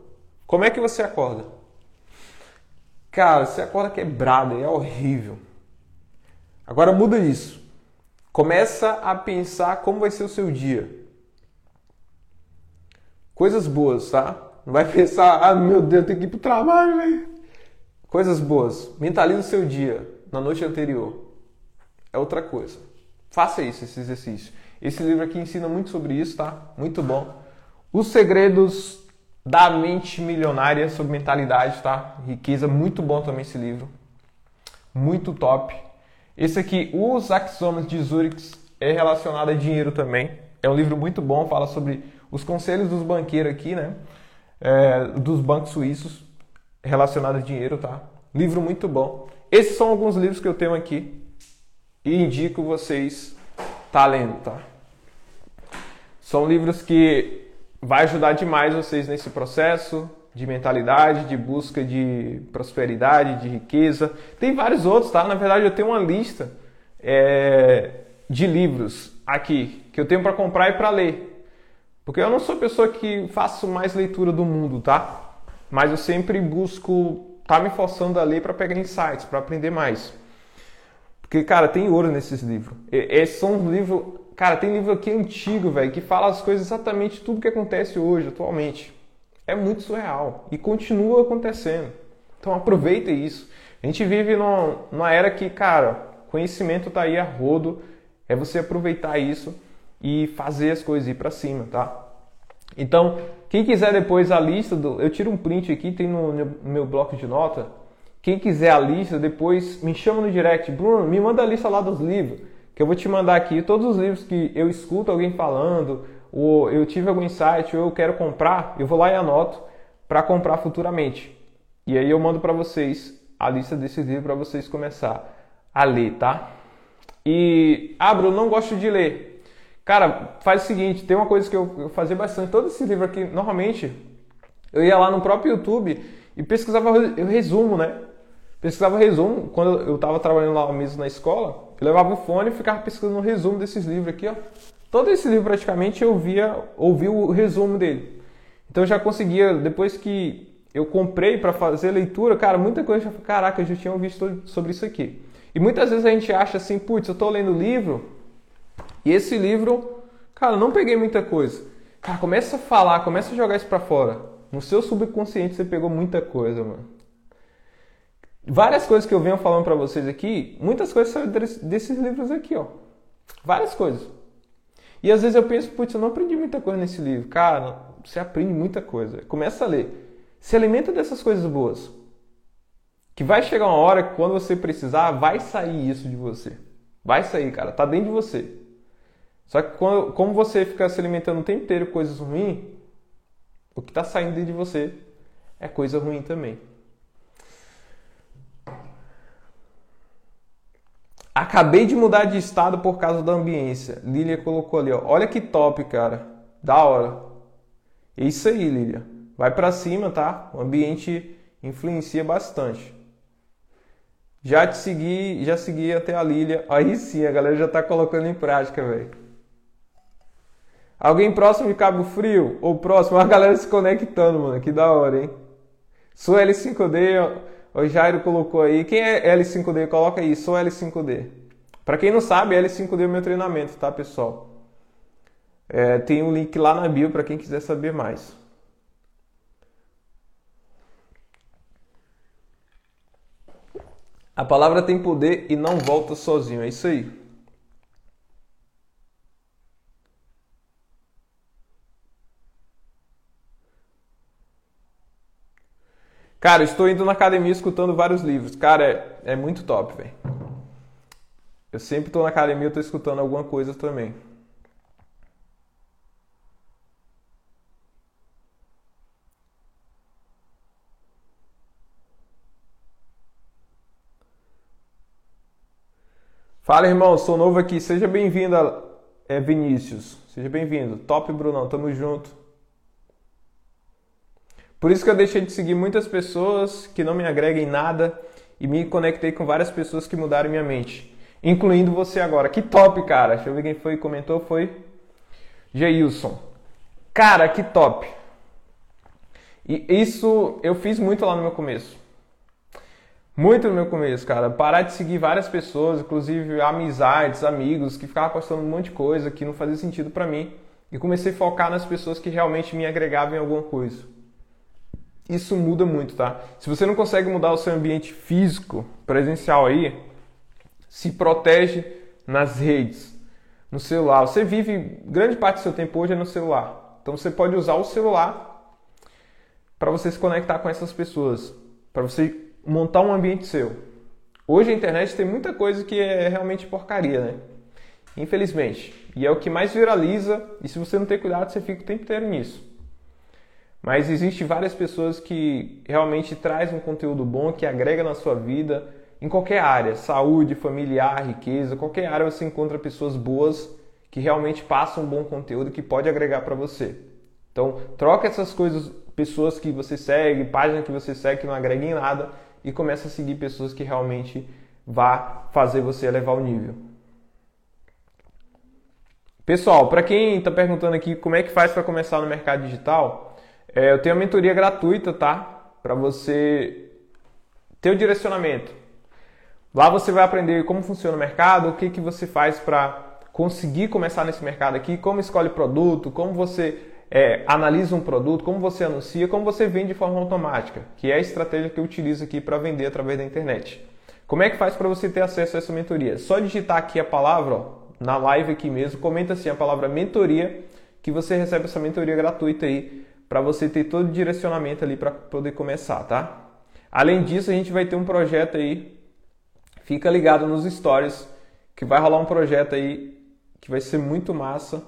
como é que você acorda? Cara, você acorda quebrado, é horrível. Agora muda isso. Começa a pensar como vai ser o seu dia. Coisas boas, tá? Não vai pensar, ah, meu Deus, tem que ir pro trabalho, velho. Coisas boas. Mentalize o seu dia na noite anterior. É outra coisa. Faça isso, esse exercício. Esse livro aqui ensina muito sobre isso, tá? Muito bom. Os segredos da mente milionária sobre mentalidade, tá? Riqueza, muito bom também esse livro. Muito top. Esse aqui, Os Axiomas de Zurich, é relacionado a dinheiro também. É um livro muito bom, fala sobre os conselhos dos banqueiros aqui, né? É, dos bancos suíços relacionados a dinheiro, tá? Livro muito bom. Esses são alguns livros que eu tenho aqui e indico vocês tá lendo, tá? São livros que vai ajudar demais vocês nesse processo de mentalidade, de busca de prosperidade, de riqueza. Tem vários outros, tá? Na verdade, eu tenho uma lista é, de livros aqui que eu tenho para comprar e para ler. Porque eu não sou pessoa que faço mais leitura do mundo, tá? Mas eu sempre busco tá me forçando a ler para pegar insights, para aprender mais. Porque, cara, tem ouro nesses livros. Esses são os livros. Cara, tem livro aqui antigo, velho, que fala as coisas exatamente tudo que acontece hoje, atualmente. É muito surreal. E continua acontecendo. Então aproveita isso. A gente vive numa era que, cara, conhecimento tá aí a rodo. É você aproveitar isso e fazer as coisas ir para cima, tá? Então, quem quiser depois a lista, do, eu tiro um print aqui, tem no, meu bloco de nota. Quem quiser a lista, depois me chama no direct. Bruno, me manda a lista lá dos livros, que eu vou te mandar aqui todos os livros que eu escuto alguém falando, ou eu tive algum insight, ou eu quero comprar, eu vou lá e anoto para comprar futuramente. E aí eu mando para vocês a lista desses livros para vocês começar a ler, tá? E, ah, Bruno, não gosto de ler. Cara, faz o seguinte, tem uma coisa que eu, fazia bastante, todo esse livro aqui, normalmente, eu ia lá no próprio YouTube e pesquisava o resumo, né? Pesquisava resumo, quando eu estava trabalhando lá mesmo na escola, eu levava o fone e ficava pesquisando o resumo desses livros aqui, ó. Todo esse livro praticamente eu via, ouvia o resumo dele. Então eu já conseguia, depois que eu comprei para fazer leitura, cara, muita coisa eu caraca, eu já tinha visto sobre isso aqui. E muitas vezes a gente acha assim, putz, eu estou lendo livro, e esse livro, cara, não peguei muita coisa. Cara, começa a falar, começa a jogar isso pra fora. No seu subconsciente você pegou muita coisa, mano. Várias coisas que eu venho falando para vocês aqui, muitas coisas saem desses livros aqui, ó. Várias coisas. E às vezes eu penso, putz, eu não aprendi muita coisa nesse livro. Cara, você aprende muita coisa. Começa a ler. Se alimenta dessas coisas boas. Que vai chegar uma hora que quando você precisar, vai sair isso de você. Vai sair, cara. Tá dentro de você. Só que quando, como você fica se alimentando o tempo inteiro coisas ruins, o que está saindo de você é coisa ruim também. Acabei de mudar de estado por causa da ambiência. Lilia colocou ali, ó. Olha que top, cara. Da hora. É isso aí, Lilia. vai para cima, tá? O ambiente influencia bastante. Já te segui, já segui até a Lilia. Aí sim, a galera já tá colocando em prática, velho. Alguém próximo de Cabo Frio? Ou próximo? A galera se conectando, mano. Que da hora, hein? Sou L5D. O Jairo colocou aí. Quem é L5D? Coloca aí. Sou L5D. Para quem não sabe, L5D é o meu treinamento, tá, pessoal? É, tem um link lá na bio para quem quiser saber mais. A palavra tem poder e não volta sozinho. É isso aí. Cara, estou indo na academia escutando vários livros. Cara, é, é muito top, velho. Eu sempre estou na academia, estou escutando alguma coisa também. Fala, irmão, sou novo aqui. Seja bem-vindo, é, Vinícius. Seja bem-vindo. Top, Brunão. Tamo junto. Por isso que eu deixei de seguir muitas pessoas que não me agregam em nada e me conectei com várias pessoas que mudaram minha mente, incluindo você agora. Que top, cara. Deixa eu ver quem foi que comentou. Foi Geilson. Cara, que top. E isso eu fiz muito lá no meu começo. Muito no meu começo, cara. Parar de seguir várias pessoas, inclusive amizades, amigos, que ficavam postando um monte de coisa que não fazia sentido para mim. E comecei a focar nas pessoas que realmente me agregavam em alguma coisa. Isso muda muito, tá? Se você não consegue mudar o seu ambiente físico, presencial aí, se protege nas redes, no celular. Você vive grande parte do seu tempo hoje é no celular. Então você pode usar o celular para você se conectar com essas pessoas, para você montar um ambiente seu. Hoje a internet tem muita coisa que é realmente porcaria, né? Infelizmente. E é o que mais viraliza, e se você não ter cuidado, você fica o tempo inteiro nisso. Mas existe várias pessoas que realmente traz um conteúdo bom, que agrega na sua vida, em qualquer área, saúde, familiar, riqueza, qualquer área você encontra pessoas boas que realmente passam um bom conteúdo que pode agregar para você. Então, troca essas coisas, pessoas que você segue, páginas que você segue que não agreguem nada e começa a seguir pessoas que realmente vá fazer você elevar o nível. Pessoal, para quem está perguntando aqui como é que faz para começar no mercado digital, é, eu tenho uma mentoria gratuita, tá? Para você ter o direcionamento. Lá você vai aprender como funciona o mercado, o que, que você faz para conseguir começar nesse mercado aqui, como escolhe produto, como você é, analisa um produto, como você anuncia, como você vende de forma automática, que é a estratégia que eu utilizo aqui para vender através da internet. Como é que faz para você ter acesso a essa mentoria? Só digitar aqui a palavra, ó, na live aqui mesmo, comenta assim a palavra mentoria, que você recebe essa mentoria gratuita aí, para você ter todo o direcionamento ali para poder começar, tá? Além disso, a gente vai ter um projeto aí, fica ligado nos stories, que vai rolar um projeto aí que vai ser muito massa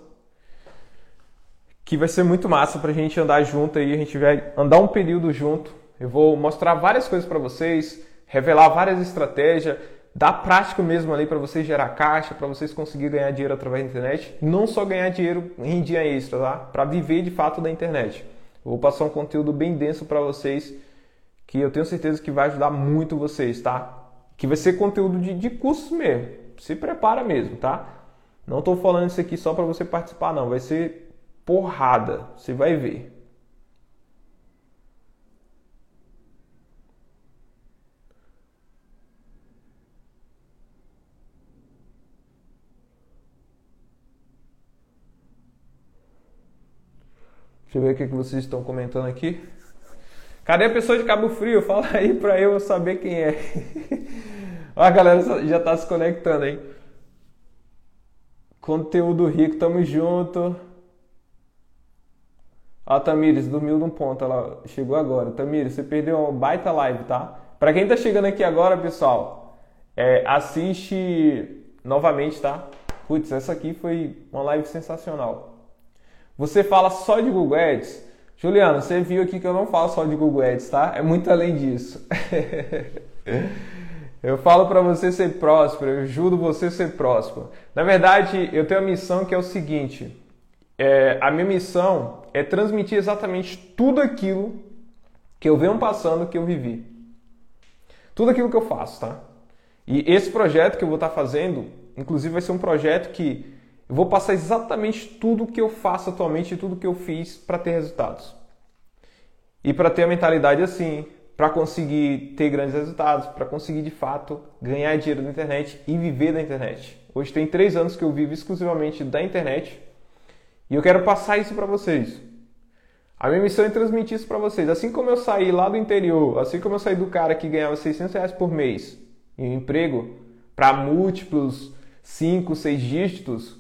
que vai ser muito massa para a gente andar junto aí, a gente vai andar um período junto. Eu vou mostrar várias coisas para vocês, revelar várias estratégias, dar prática mesmo ali para vocês gerar caixa, para vocês conseguirem ganhar dinheiro através da internet, não só ganhar dinheiro em dia extra, tá? Para viver de fato da internet. Vou passar um conteúdo bem denso para vocês que eu tenho certeza que vai ajudar muito vocês, tá? Que vai ser conteúdo de, de curso mesmo. Se prepara mesmo, tá? Não estou falando isso aqui só para você participar, não. Vai ser porrada, você vai ver. Deixa eu ver o que vocês estão comentando aqui. Cadê a pessoa de Cabo Frio? Fala aí pra eu saber quem é. A galera já tá se conectando aí. Conteúdo rico, tamo junto. Ó, Tamires, dormiu num ponto, ela chegou agora. Tamires, você perdeu uma baita live, tá? Pra quem tá chegando aqui agora, pessoal, é, assiste novamente, tá? Putz, essa aqui foi uma live sensacional. Você fala só de Google Ads? Juliano, você viu aqui que eu não falo só de Google Ads, tá? É muito além disso. eu falo para você ser próspero, eu ajudo você a ser próspero. Na verdade, eu tenho a missão que é o seguinte: é, a minha missão é transmitir exatamente tudo aquilo que eu venho passando, que eu vivi. Tudo aquilo que eu faço, tá? E esse projeto que eu vou estar fazendo, inclusive vai ser um projeto que eu vou passar exatamente tudo que eu faço atualmente e tudo que eu fiz para ter resultados. E para ter a mentalidade assim, para conseguir ter grandes resultados, para conseguir de fato ganhar dinheiro na internet e viver da internet. Hoje tem três anos que eu vivo exclusivamente da internet e eu quero passar isso para vocês. A minha missão é transmitir isso para vocês. Assim como eu saí lá do interior, assim como eu saí do cara que ganhava 600 reais por mês em um emprego para múltiplos 5, 6 dígitos,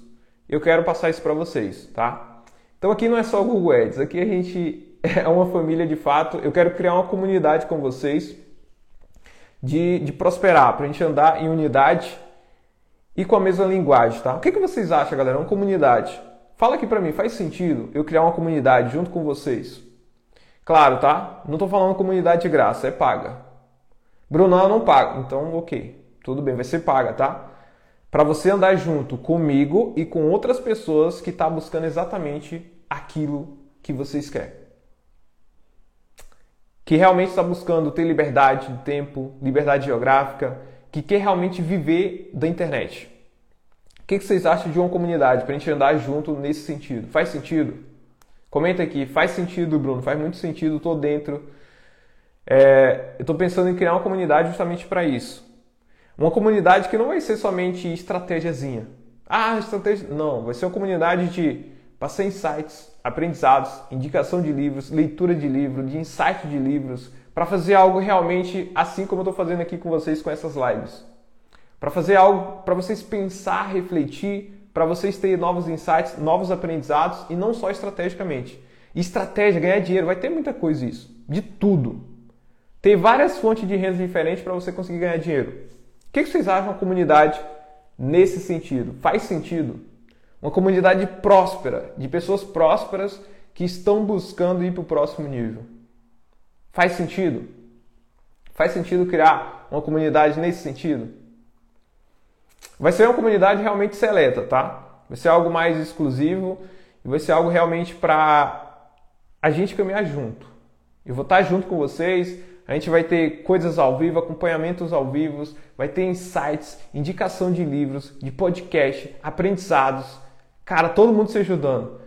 eu quero passar isso para vocês, tá? Então aqui não é só o Google Ads, aqui a gente é uma família de fato. Eu quero criar uma comunidade com vocês de, de prosperar, para a gente andar em unidade e com a mesma linguagem, tá? O que, que vocês acham, galera? Uma comunidade. Fala aqui para mim, faz sentido eu criar uma comunidade junto com vocês? Claro, tá? Não estou falando comunidade de graça, é paga. Bruno, eu não pago. Então, ok. Tudo bem, vai ser paga, tá? Para você andar junto comigo e com outras pessoas que tá buscando exatamente aquilo que vocês querem. Que realmente está buscando ter liberdade de tempo, liberdade geográfica, que quer realmente viver da internet que, que vocês acham de uma comunidade para a gente andar junto nesse sentido? Faz sentido? Comenta aqui, faz sentido, Bruno? Faz muito sentido, estou dentro. É, eu estou pensando em criar uma comunidade justamente para isso. Uma comunidade que não vai ser somente estratégiazinha. Ah, estratégia. Não, vai ser uma comunidade de passar insights, aprendizados, indicação de livros, leitura de livros, de insight de livros, para fazer algo realmente assim como eu estou fazendo aqui com vocês com essas lives para fazer algo para vocês pensar, refletir, para vocês terem novos insights, novos aprendizados e não só estrategicamente. Estratégia, ganhar dinheiro, vai ter muita coisa isso, de tudo. Ter várias fontes de renda diferentes para você conseguir ganhar dinheiro. O que vocês acham da comunidade nesse sentido? Faz sentido? Uma comunidade próspera, de pessoas prósperas que estão buscando ir para o próximo nível. Faz sentido? Faz sentido criar uma comunidade nesse sentido? Vai ser uma comunidade realmente seleta, tá? Vai ser algo mais exclusivo e vai ser algo realmente para a gente caminhar junto. Eu vou estar junto com vocês, a gente vai ter coisas ao vivo, acompanhamentos ao vivo, vai ter insights, indicação de livros, de podcast, aprendizados. Cara, todo mundo se ajudando.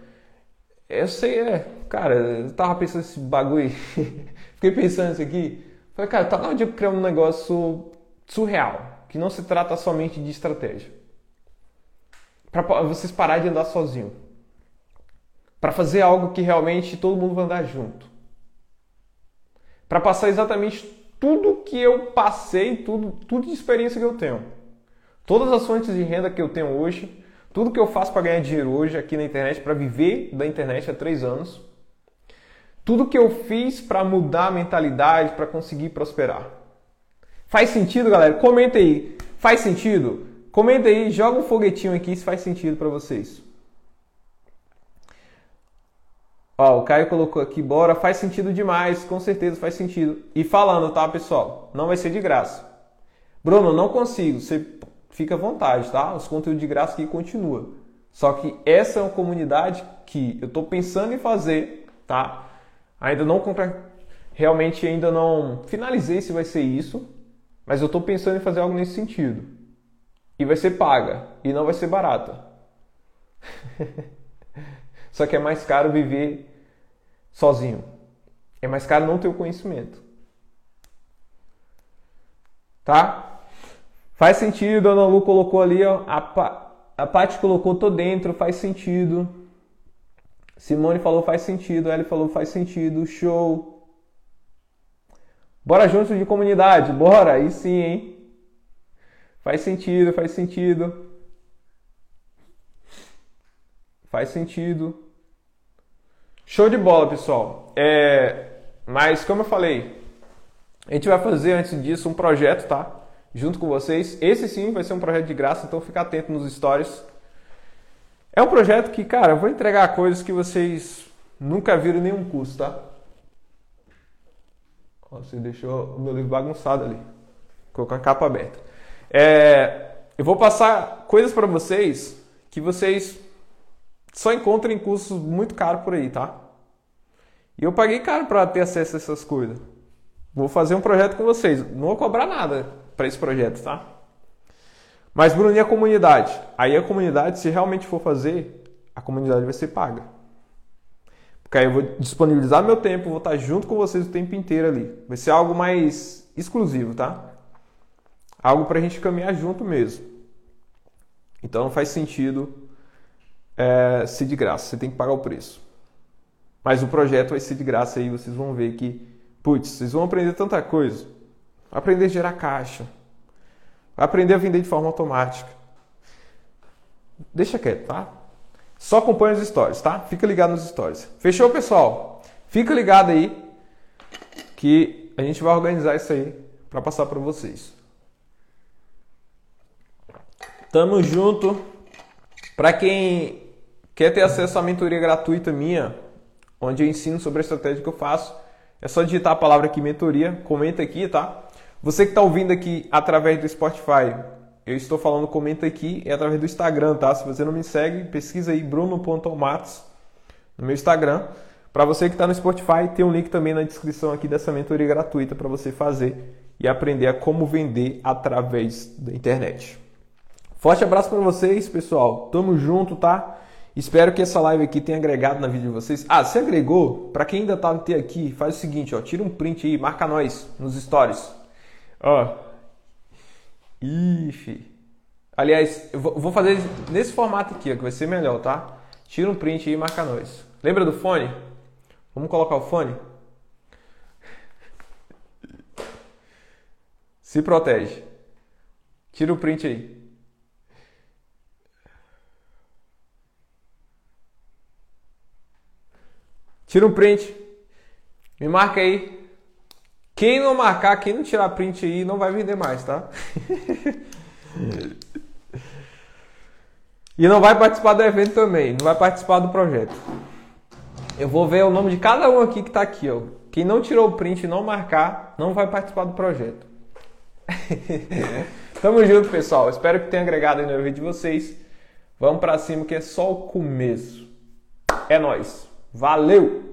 Eu sei, é, cara, eu tava pensando nesse bagulho, fiquei pensando nisso aqui. Falei, cara, tá na hora de criar um negócio surreal que não se trata somente de estratégia. Para vocês pararem de andar sozinho. Para fazer algo que realmente todo mundo vai andar junto. Para passar exatamente tudo que eu passei, tudo, tudo de experiência que eu tenho. Todas as fontes de renda que eu tenho hoje, tudo que eu faço para ganhar dinheiro hoje aqui na internet, para viver da internet há três anos, tudo que eu fiz para mudar a mentalidade, para conseguir prosperar. Faz sentido, galera? Comenta aí. Faz sentido? Comenta aí, joga um foguetinho aqui se faz sentido para vocês. Ó, o Caio colocou aqui, bora, faz sentido demais, com certeza faz sentido. E falando, tá, pessoal? Não vai ser de graça. Bruno, não consigo. Você fica à vontade, tá? Os conteúdos de graça aqui continua. Só que essa é uma comunidade que eu estou pensando em fazer, tá? Ainda não realmente ainda não finalizei se vai ser isso, mas eu estou pensando em fazer algo nesse sentido. E vai ser paga. E não vai ser barata. Só que é mais caro viver sozinho. É mais caro não ter o conhecimento. Tá? Faz sentido, a Ana Lu colocou ali, ó, a, pa, a Paty colocou, tô dentro, faz sentido. Simone falou, faz sentido. Ellie falou, faz sentido. Show. Bora juntos de comunidade, bora, aí sim, hein? Faz sentido, faz sentido. Faz sentido. Show de bola, pessoal. É, mas como eu falei, a gente vai fazer antes disso um projeto, tá? Junto com vocês. Esse sim vai ser um projeto de graça, então fica atento nos stories. É um projeto que, cara, eu vou entregar coisas que vocês nunca viram em nenhum curso, tá? Você deixou o meu livro bagunçado ali. Colocou a capa aberta. É, eu vou passar coisas para vocês que vocês só encontram em cursos muito caros por aí, tá? E eu paguei caro para ter acesso a essas coisas. Vou fazer um projeto com vocês. Não vou cobrar nada para esse projeto, tá? Mas, Bruno, e a comunidade? Aí a comunidade, se realmente for fazer, a comunidade vai ser paga. Porque aí eu vou disponibilizar meu tempo, vou estar junto com vocês o tempo inteiro ali. Vai ser algo mais exclusivo, tá? Algo para a gente caminhar junto mesmo. Então não faz sentido é, ser de graça, você tem que pagar o preço. Mas o projeto vai ser de graça aí, vocês vão ver que, putz, vocês vão aprender tanta coisa. Aprender a gerar caixa, aprender a vender de forma automática. Deixa quieto, tá? Só acompanha os stories, tá? Fica ligado nos stories. Fechou, pessoal? Fica ligado aí que a gente vai organizar isso aí para passar para vocês. Tamo junto. Para quem quer ter acesso à mentoria gratuita minha, onde eu ensino sobre a estratégia que eu faço, é só digitar a palavra aqui mentoria, comenta aqui, tá? Você que está ouvindo aqui através do Spotify, eu estou falando, comenta aqui, é através do Instagram, tá? Se você não me segue, pesquisa aí bruno.matos no meu Instagram. Para você que está no Spotify, tem um link também na descrição aqui dessa mentoria gratuita para você fazer e aprender a como vender através da internet. Forte abraço para vocês, pessoal. Tamo junto, tá? Espero que essa live aqui tenha agregado na vida de vocês. Ah, se agregou, para quem ainda tá até aqui, faz o seguinte, ó, tira um print aí, marca nós nos stories. Ó. Ixi. Aliás, eu vou fazer nesse formato aqui, ó, que vai ser melhor, tá? Tira um print aí e marca nós. Lembra do fone? Vamos colocar o fone? Se protege. Tira o print aí. Tira um print. Me marca aí. Quem não marcar, quem não tirar print aí, não vai vender mais, tá? e não vai participar do evento também, não vai participar do projeto. Eu vou ver o nome de cada um aqui que está aqui, ó. Quem não tirou o print e não marcar, não vai participar do projeto. Tamo junto, pessoal. Espero que tenha agregado aí no vídeo de vocês. Vamos para cima que é só o começo. É nós. Valeu!